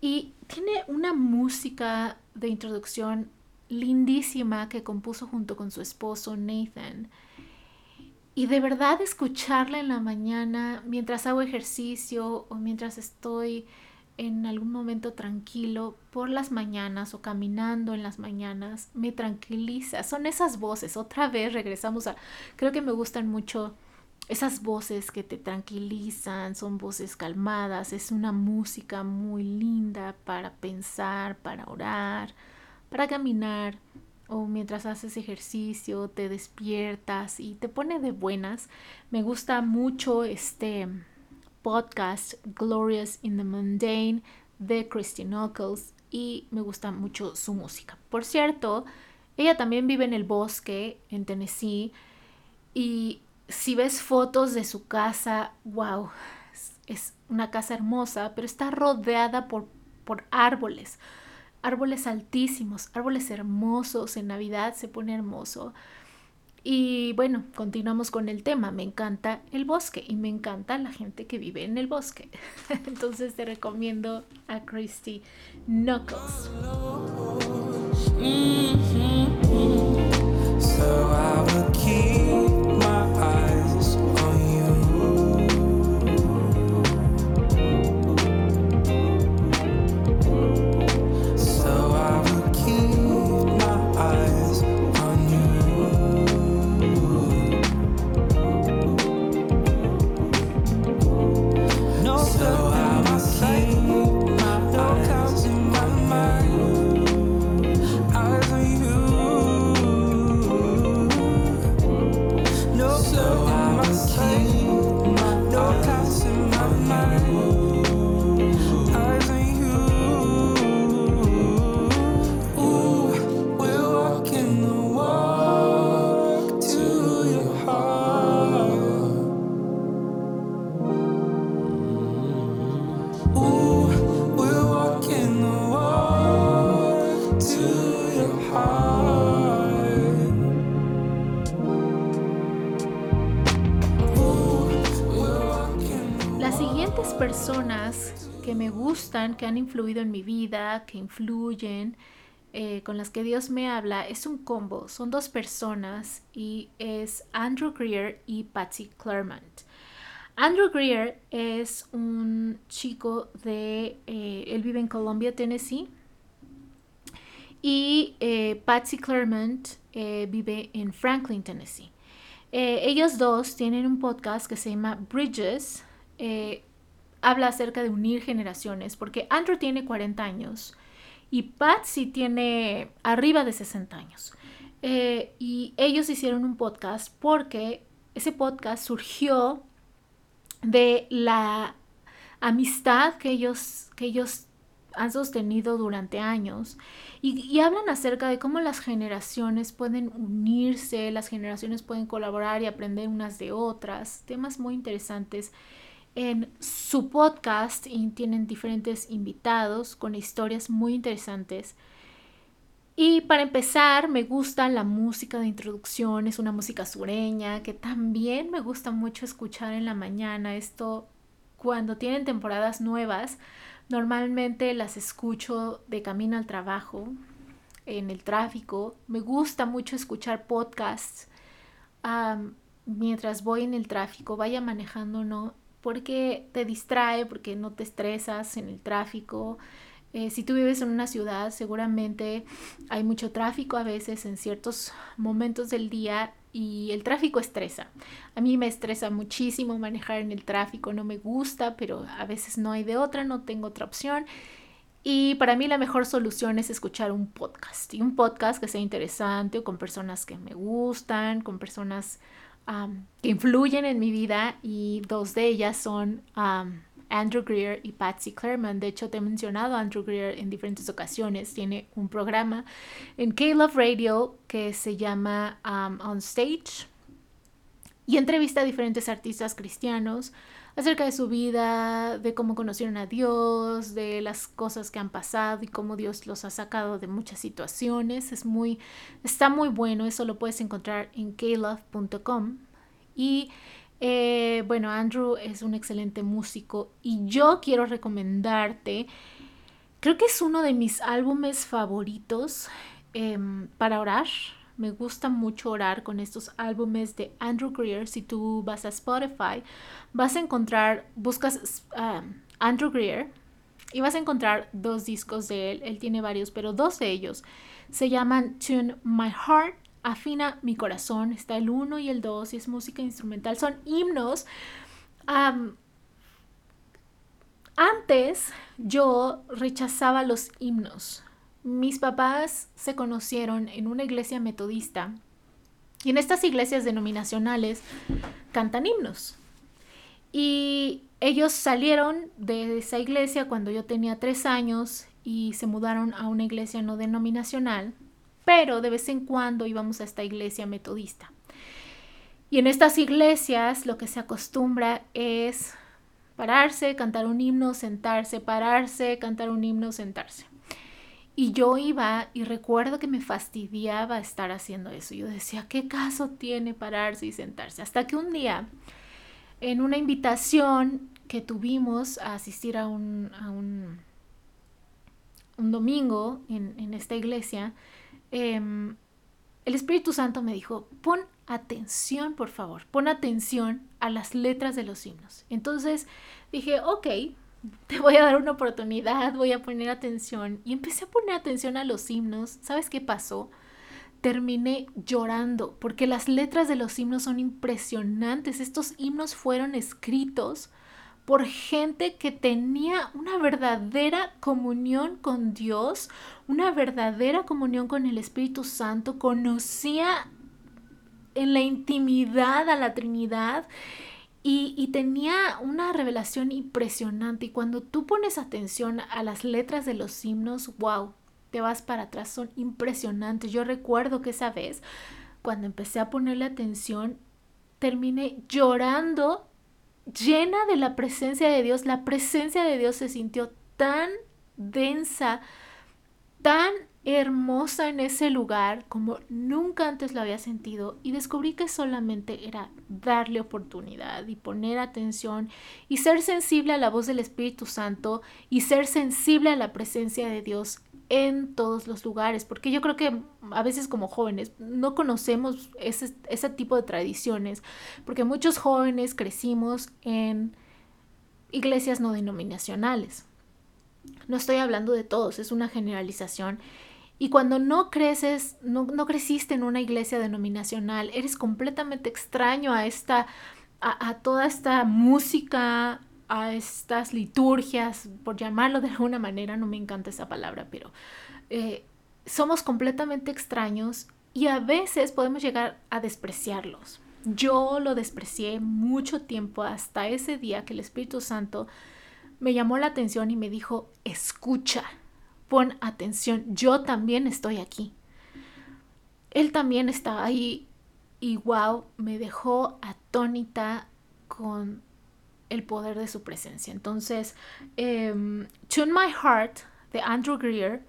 Y tiene una música de introducción lindísima que compuso junto con su esposo Nathan. Y de verdad escucharla en la mañana mientras hago ejercicio o mientras estoy en algún momento tranquilo por las mañanas o caminando en las mañanas me tranquiliza. Son esas voces. Otra vez regresamos a... Creo que me gustan mucho esas voces que te tranquilizan, son voces calmadas, es una música muy linda para pensar, para orar, para caminar o mientras haces ejercicio te despiertas y te pone de buenas. Me gusta mucho este podcast Glorious in the Mundane de Christine Knuckles y me gusta mucho su música. Por cierto, ella también vive en el bosque en Tennessee y si ves fotos de su casa, wow, es, una casa hermosa, pero está rodeada por, por árboles, árboles altísimos, árboles hermosos, en Navidad se pone hermoso. Y bueno, continuamos con el tema. Me encanta el bosque y me encanta la gente que vive en el bosque. Entonces te recomiendo a Christy Knuckles. Personas que me gustan, que han influido en mi vida, que influyen, eh, con las que Dios me habla, es un combo. Son dos personas y es Andrew Greer y Patsy Claremont. Andrew Greer es un chico de, eh, él vive en Columbia, Tennessee. Y eh, Patsy Claremont vive en Franklin, Tennessee. ellos dos tienen un podcast que se llama Bridges habla acerca de unir generaciones, porque Andrew tiene 40 años y Patsy tiene arriba de 60 años. Eh, y ellos hicieron un podcast porque ese podcast surgió de la amistad que ellos, que ellos han sostenido durante años. Y, hablan acerca de cómo las generaciones pueden unirse, las generaciones pueden colaborar y aprender unas de otras, temas muy interesantes en su podcast y tienen diferentes invitados con historias muy interesantes. Y para empezar, me gusta la música de introducción, es una música sureña que también me gusta mucho escuchar en la mañana. Esto cuando tienen temporadas nuevas, normalmente las escucho de camino al trabajo, en el tráfico. Me gusta mucho escuchar podcasts mientras voy en el tráfico, vaya manejando porque te distrae, porque no te estresas en el tráfico. Eh, si tú vives en una ciudad, seguramente hay mucho tráfico a veces en ciertos momentos del día y el tráfico estresa. A mí me estresa muchísimo manejar en el tráfico, no me gusta, pero a veces no hay de otra, no tengo otra opción. Y para mí la mejor solución es escuchar un podcast. Y un podcast que sea interesante o con personas que me gustan, con personas que influyen en mi vida y dos de ellas son Andrew Greer y Patsy Clareman. De hecho, te he mencionado a Andrew Greer en diferentes ocasiones. Tiene un programa en K-Love Radio que se llama On Stage y entrevista a diferentes artistas cristianos acerca de su vida, de cómo conocieron a Dios, de las cosas que han pasado y cómo Dios los ha sacado de muchas situaciones. Es muy, está muy bueno, eso lo puedes encontrar en klove.com. Y Eh, bueno, Andrew es un excelente músico y yo quiero recomendarte, creo que es uno de mis álbumes favoritos em, para orar. Me gusta mucho orar con estos álbumes de Andrew Greer. Si tú vas a Spotify, vas a encontrar, buscas um, Andrew Greer y vas a encontrar dos discos de él. Él tiene varios, pero dos de ellos se llaman Tune My Heart Afina mi corazón, está el 1 y el 2 y es música instrumental, son himnos. antes yo rechazaba los himnos. Mis papás se conocieron en una iglesia metodista y en estas iglesias denominacionales cantan himnos. Y ellos salieron de esa iglesia cuando yo tenía tres años y se mudaron a una iglesia no denominacional pero de vez en cuando íbamos a esta iglesia metodista. Y en estas iglesias lo que se acostumbra es pararse, cantar un himno, sentarse, pararse, cantar un himno, sentarse. Y yo iba y recuerdo que me fastidiaba estar haciendo eso. Yo decía, ¿qué caso tiene pararse y sentarse? Hasta que un día, en una invitación que tuvimos a asistir a un, un, domingo en, en esta iglesia, Em, el Espíritu Santo me dijo, pon atención, por favor, pon atención a las letras de los himnos. Entonces dije, ok, te voy a dar una oportunidad, voy a poner atención. Y empecé a poner atención a los himnos. ¿Sabes qué pasó? Terminé llorando porque las letras de los himnos son impresionantes. Estos himnos fueron escritos por gente que tenía una verdadera comunión con Dios, una verdadera comunión con el Espíritu Santo, conocía en la intimidad a la Trinidad y, tenía una revelación impresionante. Y cuando tú pones atención a las letras de los himnos, wow, te vas para atrás, son impresionantes. Yo recuerdo que esa vez, cuando empecé a ponerle atención, terminé llorando llena de la presencia de Dios, la presencia de Dios se sintió tan densa, tan hermosa en ese lugar como nunca antes lo había sentido y descubrí que solamente era darle oportunidad y poner atención y ser sensible a la voz del Espíritu Santo y ser sensible a la presencia de Dios en todos los lugares, porque yo creo que a veces como jóvenes no conocemos ese, ese tipo de tradiciones, porque muchos jóvenes crecimos en iglesias no denominacionales. No estoy hablando de todos, es una generalización. Y cuando no creces, no, no creciste en una iglesia denominacional, eres completamente extraño a esta, a, toda esta música, a estas liturgias, por llamarlo de alguna manera, no me encanta esa palabra, pero eh, somos completamente extraños y a veces podemos llegar a despreciarlos. Yo lo desprecié mucho tiempo hasta ese día que el Espíritu Santo me llamó la atención y me dijo, escucha, pon atención, yo también estoy aquí. Él también está ahí y wow, me dejó atónita con el poder de su presencia. Entonces, em, Tune My Heart de Andrew Greer,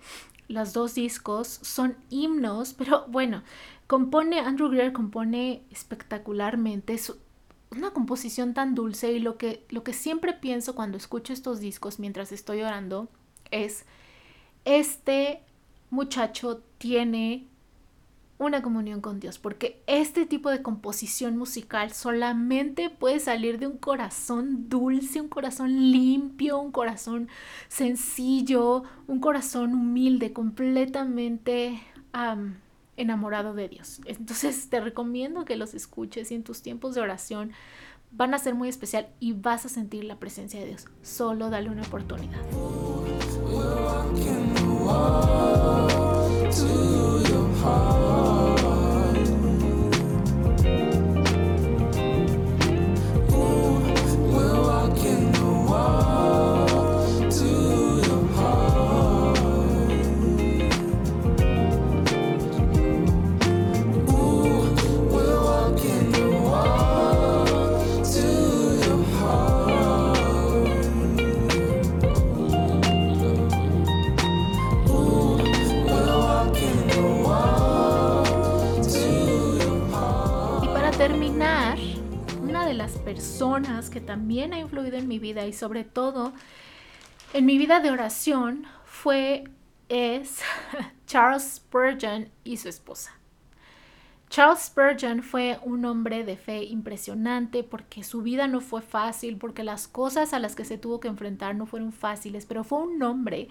los dos discos son himnos, pero bueno, compone, Andrew Greer compone espectacularmente, es una composición tan dulce y lo que, lo que siempre pienso cuando escucho estos discos mientras estoy orando es, este muchacho tiene una comunión con Dios, porque este tipo de composición musical solamente puede salir de un corazón dulce, un corazón limpio, un corazón sencillo, un corazón humilde, completamente enamorado de Dios. Entonces te recomiendo que los escuches y en tus tiempos de oración van a ser muy especial y vas a sentir la presencia de Dios. Solo dale una oportunidad. to your heart. Personas que también ha influido en mi vida y sobre todo en mi vida de oración fue, es Charles Spurgeon y su esposa. Charles Spurgeon fue un hombre de fe impresionante porque su vida no fue fácil, porque las cosas a las que se tuvo que enfrentar no fueron fáciles, pero fue un hombre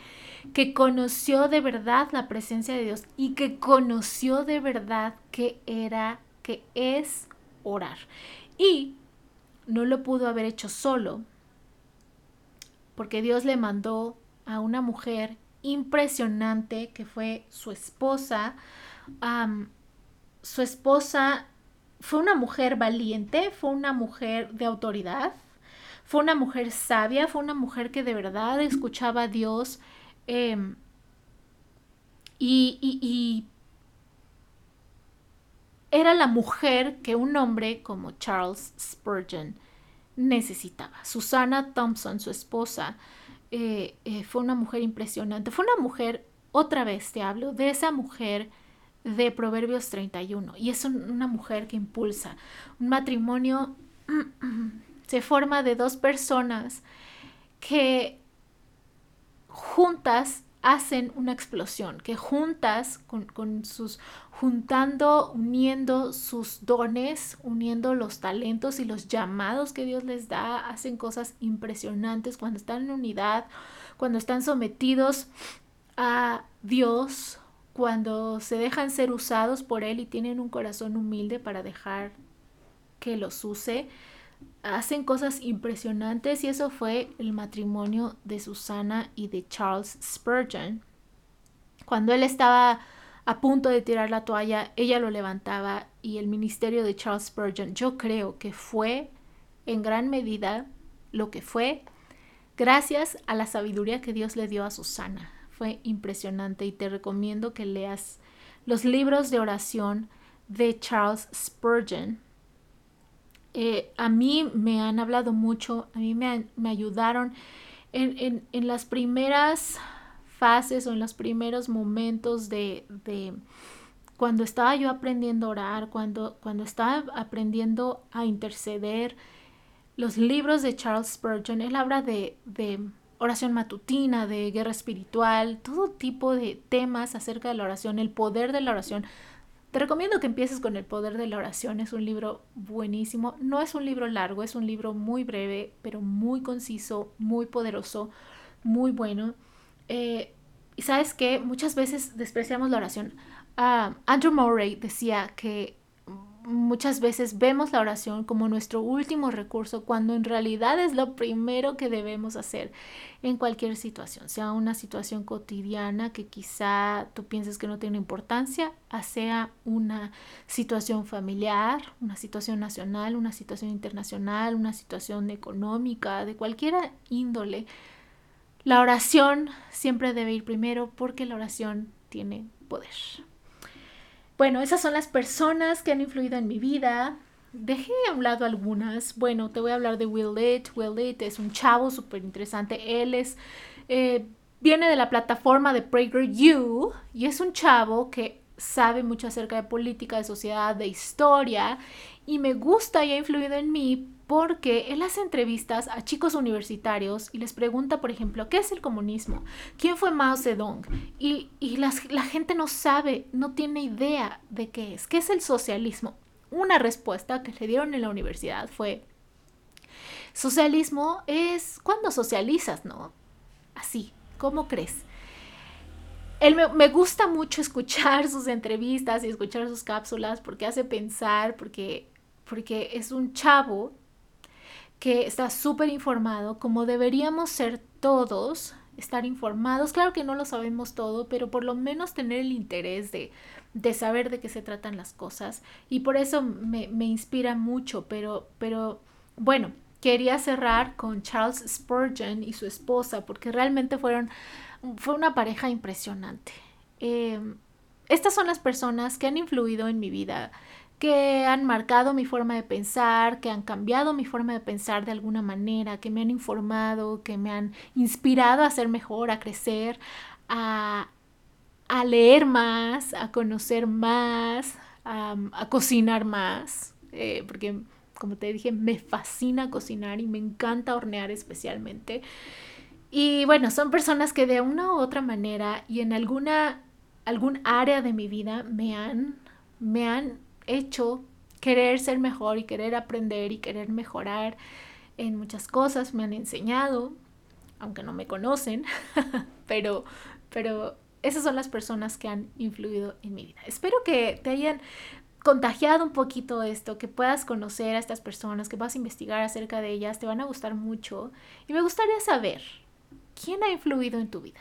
que conoció de verdad la presencia de Dios y que conoció de verdad que era, que es orar. Y no lo pudo haber hecho solo, porque Dios le mandó a una mujer impresionante que fue su esposa. su esposa fue una mujer valiente, fue una mujer de autoridad, fue una mujer sabia, fue una mujer que de verdad escuchaba a Dios em, y, y era la mujer que un hombre como Charles Spurgeon necesitaba. Susana Thompson, su esposa, eh, eh, fue una mujer impresionante. Fue una mujer, otra vez te hablo, de esa mujer de Proverbios 31. Y es una mujer que impulsa. Un matrimonio se forma de dos personas que juntas hacen una explosión, que juntas con, sus, juntando, uniendo sus dones, uniendo los talentos y los llamados que Dios les da, hacen cosas impresionantes cuando están en unidad, cuando están sometidos a Dios, cuando se dejan ser usados por Él y tienen un corazón humilde para dejar que los use hacen cosas impresionantes y eso fue el matrimonio de Susana y de Charles Spurgeon. Cuando él estaba a punto de tirar la toalla, ella lo levantaba y el ministerio de Charles Spurgeon yo creo que fue en gran medida lo que fue gracias a la sabiduría que Dios le dio a Susana. Fue impresionante y te recomiendo que leas los libros de oración de Charles Spurgeon eh, a mí me han hablado mucho, a mí me, me ayudaron en, en, las primeras fases o en los primeros momentos de, de, cuando estaba yo aprendiendo a orar, cuando, cuando estaba aprendiendo a interceder. Los libros de Charles Spurgeon, él habla de, de oración matutina, de guerra espiritual, todo tipo de temas acerca de la oración, el poder de la oración. Te recomiendo que empieces con El Poder de la Oración. Es un libro buenísimo. No es un libro largo, es un libro muy breve, pero muy conciso, muy poderoso, muy bueno. Eh, y sabes que muchas veces despreciamos la oración. Ah, Andrew Murray decía que muchas veces vemos la oración como nuestro último recurso cuando en realidad es lo primero que debemos hacer en cualquier situación, sea una situación cotidiana que quizá tú pienses que no tiene importancia, sea una situación familiar, una situación nacional, una situación internacional, una situación económica, de cualquier índole. La oración siempre debe ir primero porque la oración tiene poder. Bueno, esas son las personas que han influido en mi vida. Dejé a un lado algunas. Bueno, te voy a hablar de Will Litt. Will Litt es un chavo súper interesante. Él es, eh, viene de la plataforma de PragerU y es un chavo que sabe mucho acerca de política, de sociedad, de historia y me gusta y ha influido en mí porque él hace entrevistas a chicos universitarios y les pregunta, por ejemplo, ¿qué es el comunismo? ¿Quién fue Mao Zedong? Y, la gente no sabe, no tiene idea de qué es. ¿Qué es el socialismo? Una respuesta que le dieron en la universidad fue, socialismo es cuando socializas, ¿no? Así, ¿cómo crees? Él me, me, gusta mucho escuchar sus entrevistas y escuchar sus cápsulas porque hace pensar, porque, porque es un chavo que está súper informado, como deberíamos ser todos, estar informados. Claro que no lo sabemos todo, pero por lo menos tener el interés de, de saber de qué se tratan las cosas. Y por eso me, me inspira mucho, pero, pero bueno, quería cerrar con Charles Spurgeon y su esposa, porque realmente fueron, fue una pareja impresionante. Eh, estas son las personas que han influido en mi vida que han marcado mi forma de pensar, que han cambiado mi forma de pensar de alguna manera, que me han informado, que me han inspirado a ser mejor, a crecer, a, leer más, a conocer más, a, cocinar más, eh, porque como te dije, me fascina cocinar y me encanta hornear especialmente. Y bueno, son personas que de una u otra manera y en alguna algún área de mi vida me han me han hecho querer ser mejor y querer aprender y querer mejorar en muchas cosas, me han enseñado, aunque no me conocen, pero pero esas son las personas que han influido en mi vida. Espero que te hayan contagiado un poquito esto, que puedas conocer a estas personas, que puedas investigar acerca de ellas, te van a gustar mucho. Y me gustaría saber, ¿quién ha influido en tu vida?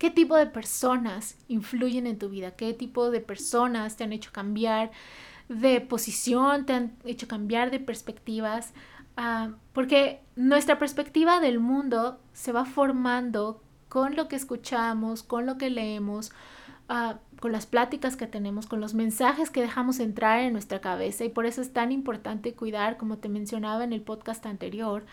¿Qué tipo de personas influyen en tu vida? ¿Qué tipo de personas te han hecho cambiar de posición, te han hecho cambiar de perspectivas? Ah, porque nuestra perspectiva del mundo se va formando con lo que escuchamos, con lo que leemos, uh, con las pláticas que tenemos, con los mensajes que dejamos entrar en nuestra cabeza. Y por eso es tan importante cuidar, como te mencionaba en el podcast anterior,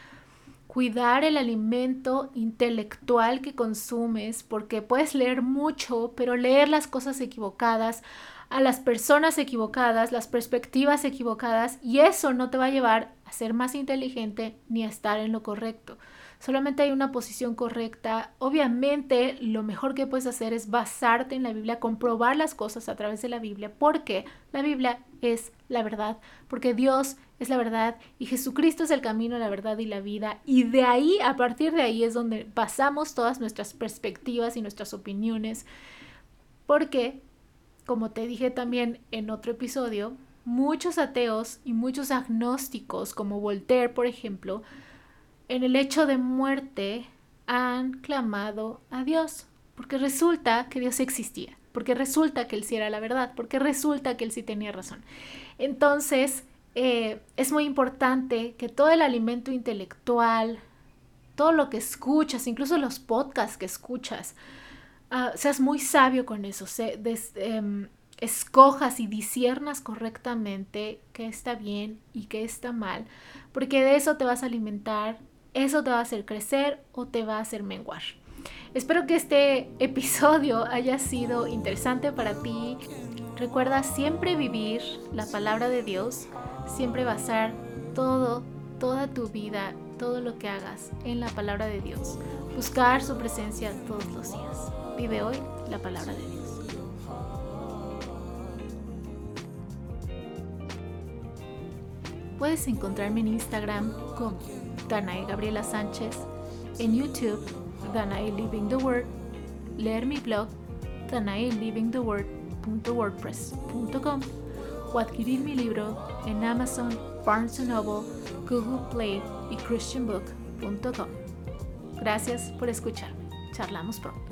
cuidar el alimento intelectual que consumes, porque puedes leer mucho, pero leer las cosas equivocadas, a las personas equivocadas, las perspectivas equivocadas, y eso no te va a llevar a ser más inteligente ni a estar en lo correcto solamente hay una posición correcta. Obviamente lo mejor que puedes hacer es basarte en la Biblia, comprobar las cosas a través de la Biblia, porque la Biblia es la verdad, porque Dios es la verdad y Jesucristo es el camino, la verdad y la vida. Y de ahí, a partir de ahí es donde basamos todas nuestras perspectivas y nuestras opiniones, porque, como te dije también en otro episodio, muchos ateos y muchos agnósticos, como Voltaire, por ejemplo, en el hecho de muerte han clamado a Dios, porque resulta que Dios existía, porque resulta que Él sí era la verdad, porque resulta que Él sí tenía razón. Entonces, eh, es muy importante que todo el alimento intelectual, todo lo que escuchas, incluso los podcasts que escuchas, ah, seas muy sabio con eso, se, em, escojas y disiernas correctamente qué está bien y qué está mal, porque de eso te vas a alimentar eso te va a hacer crecer o te va a hacer menguar. Espero que este episodio haya sido interesante para ti. Recuerda siempre vivir la palabra de Dios, siempre basar todo, toda tu vida, todo lo que hagas en la palabra de Dios. Buscar su presencia todos los días. Vive hoy la palabra de Dios. Puedes encontrarme en Instagram como Danae Gabriela Sánchez, en YouTube, Danae Living the Word, leer mi blog, danaelivingtheword.wordpress.com o adquirir mi libro en Amazon, Barnes Noble, Google Play y christianbook.com. Gracias por escucharme. Charlamos pronto.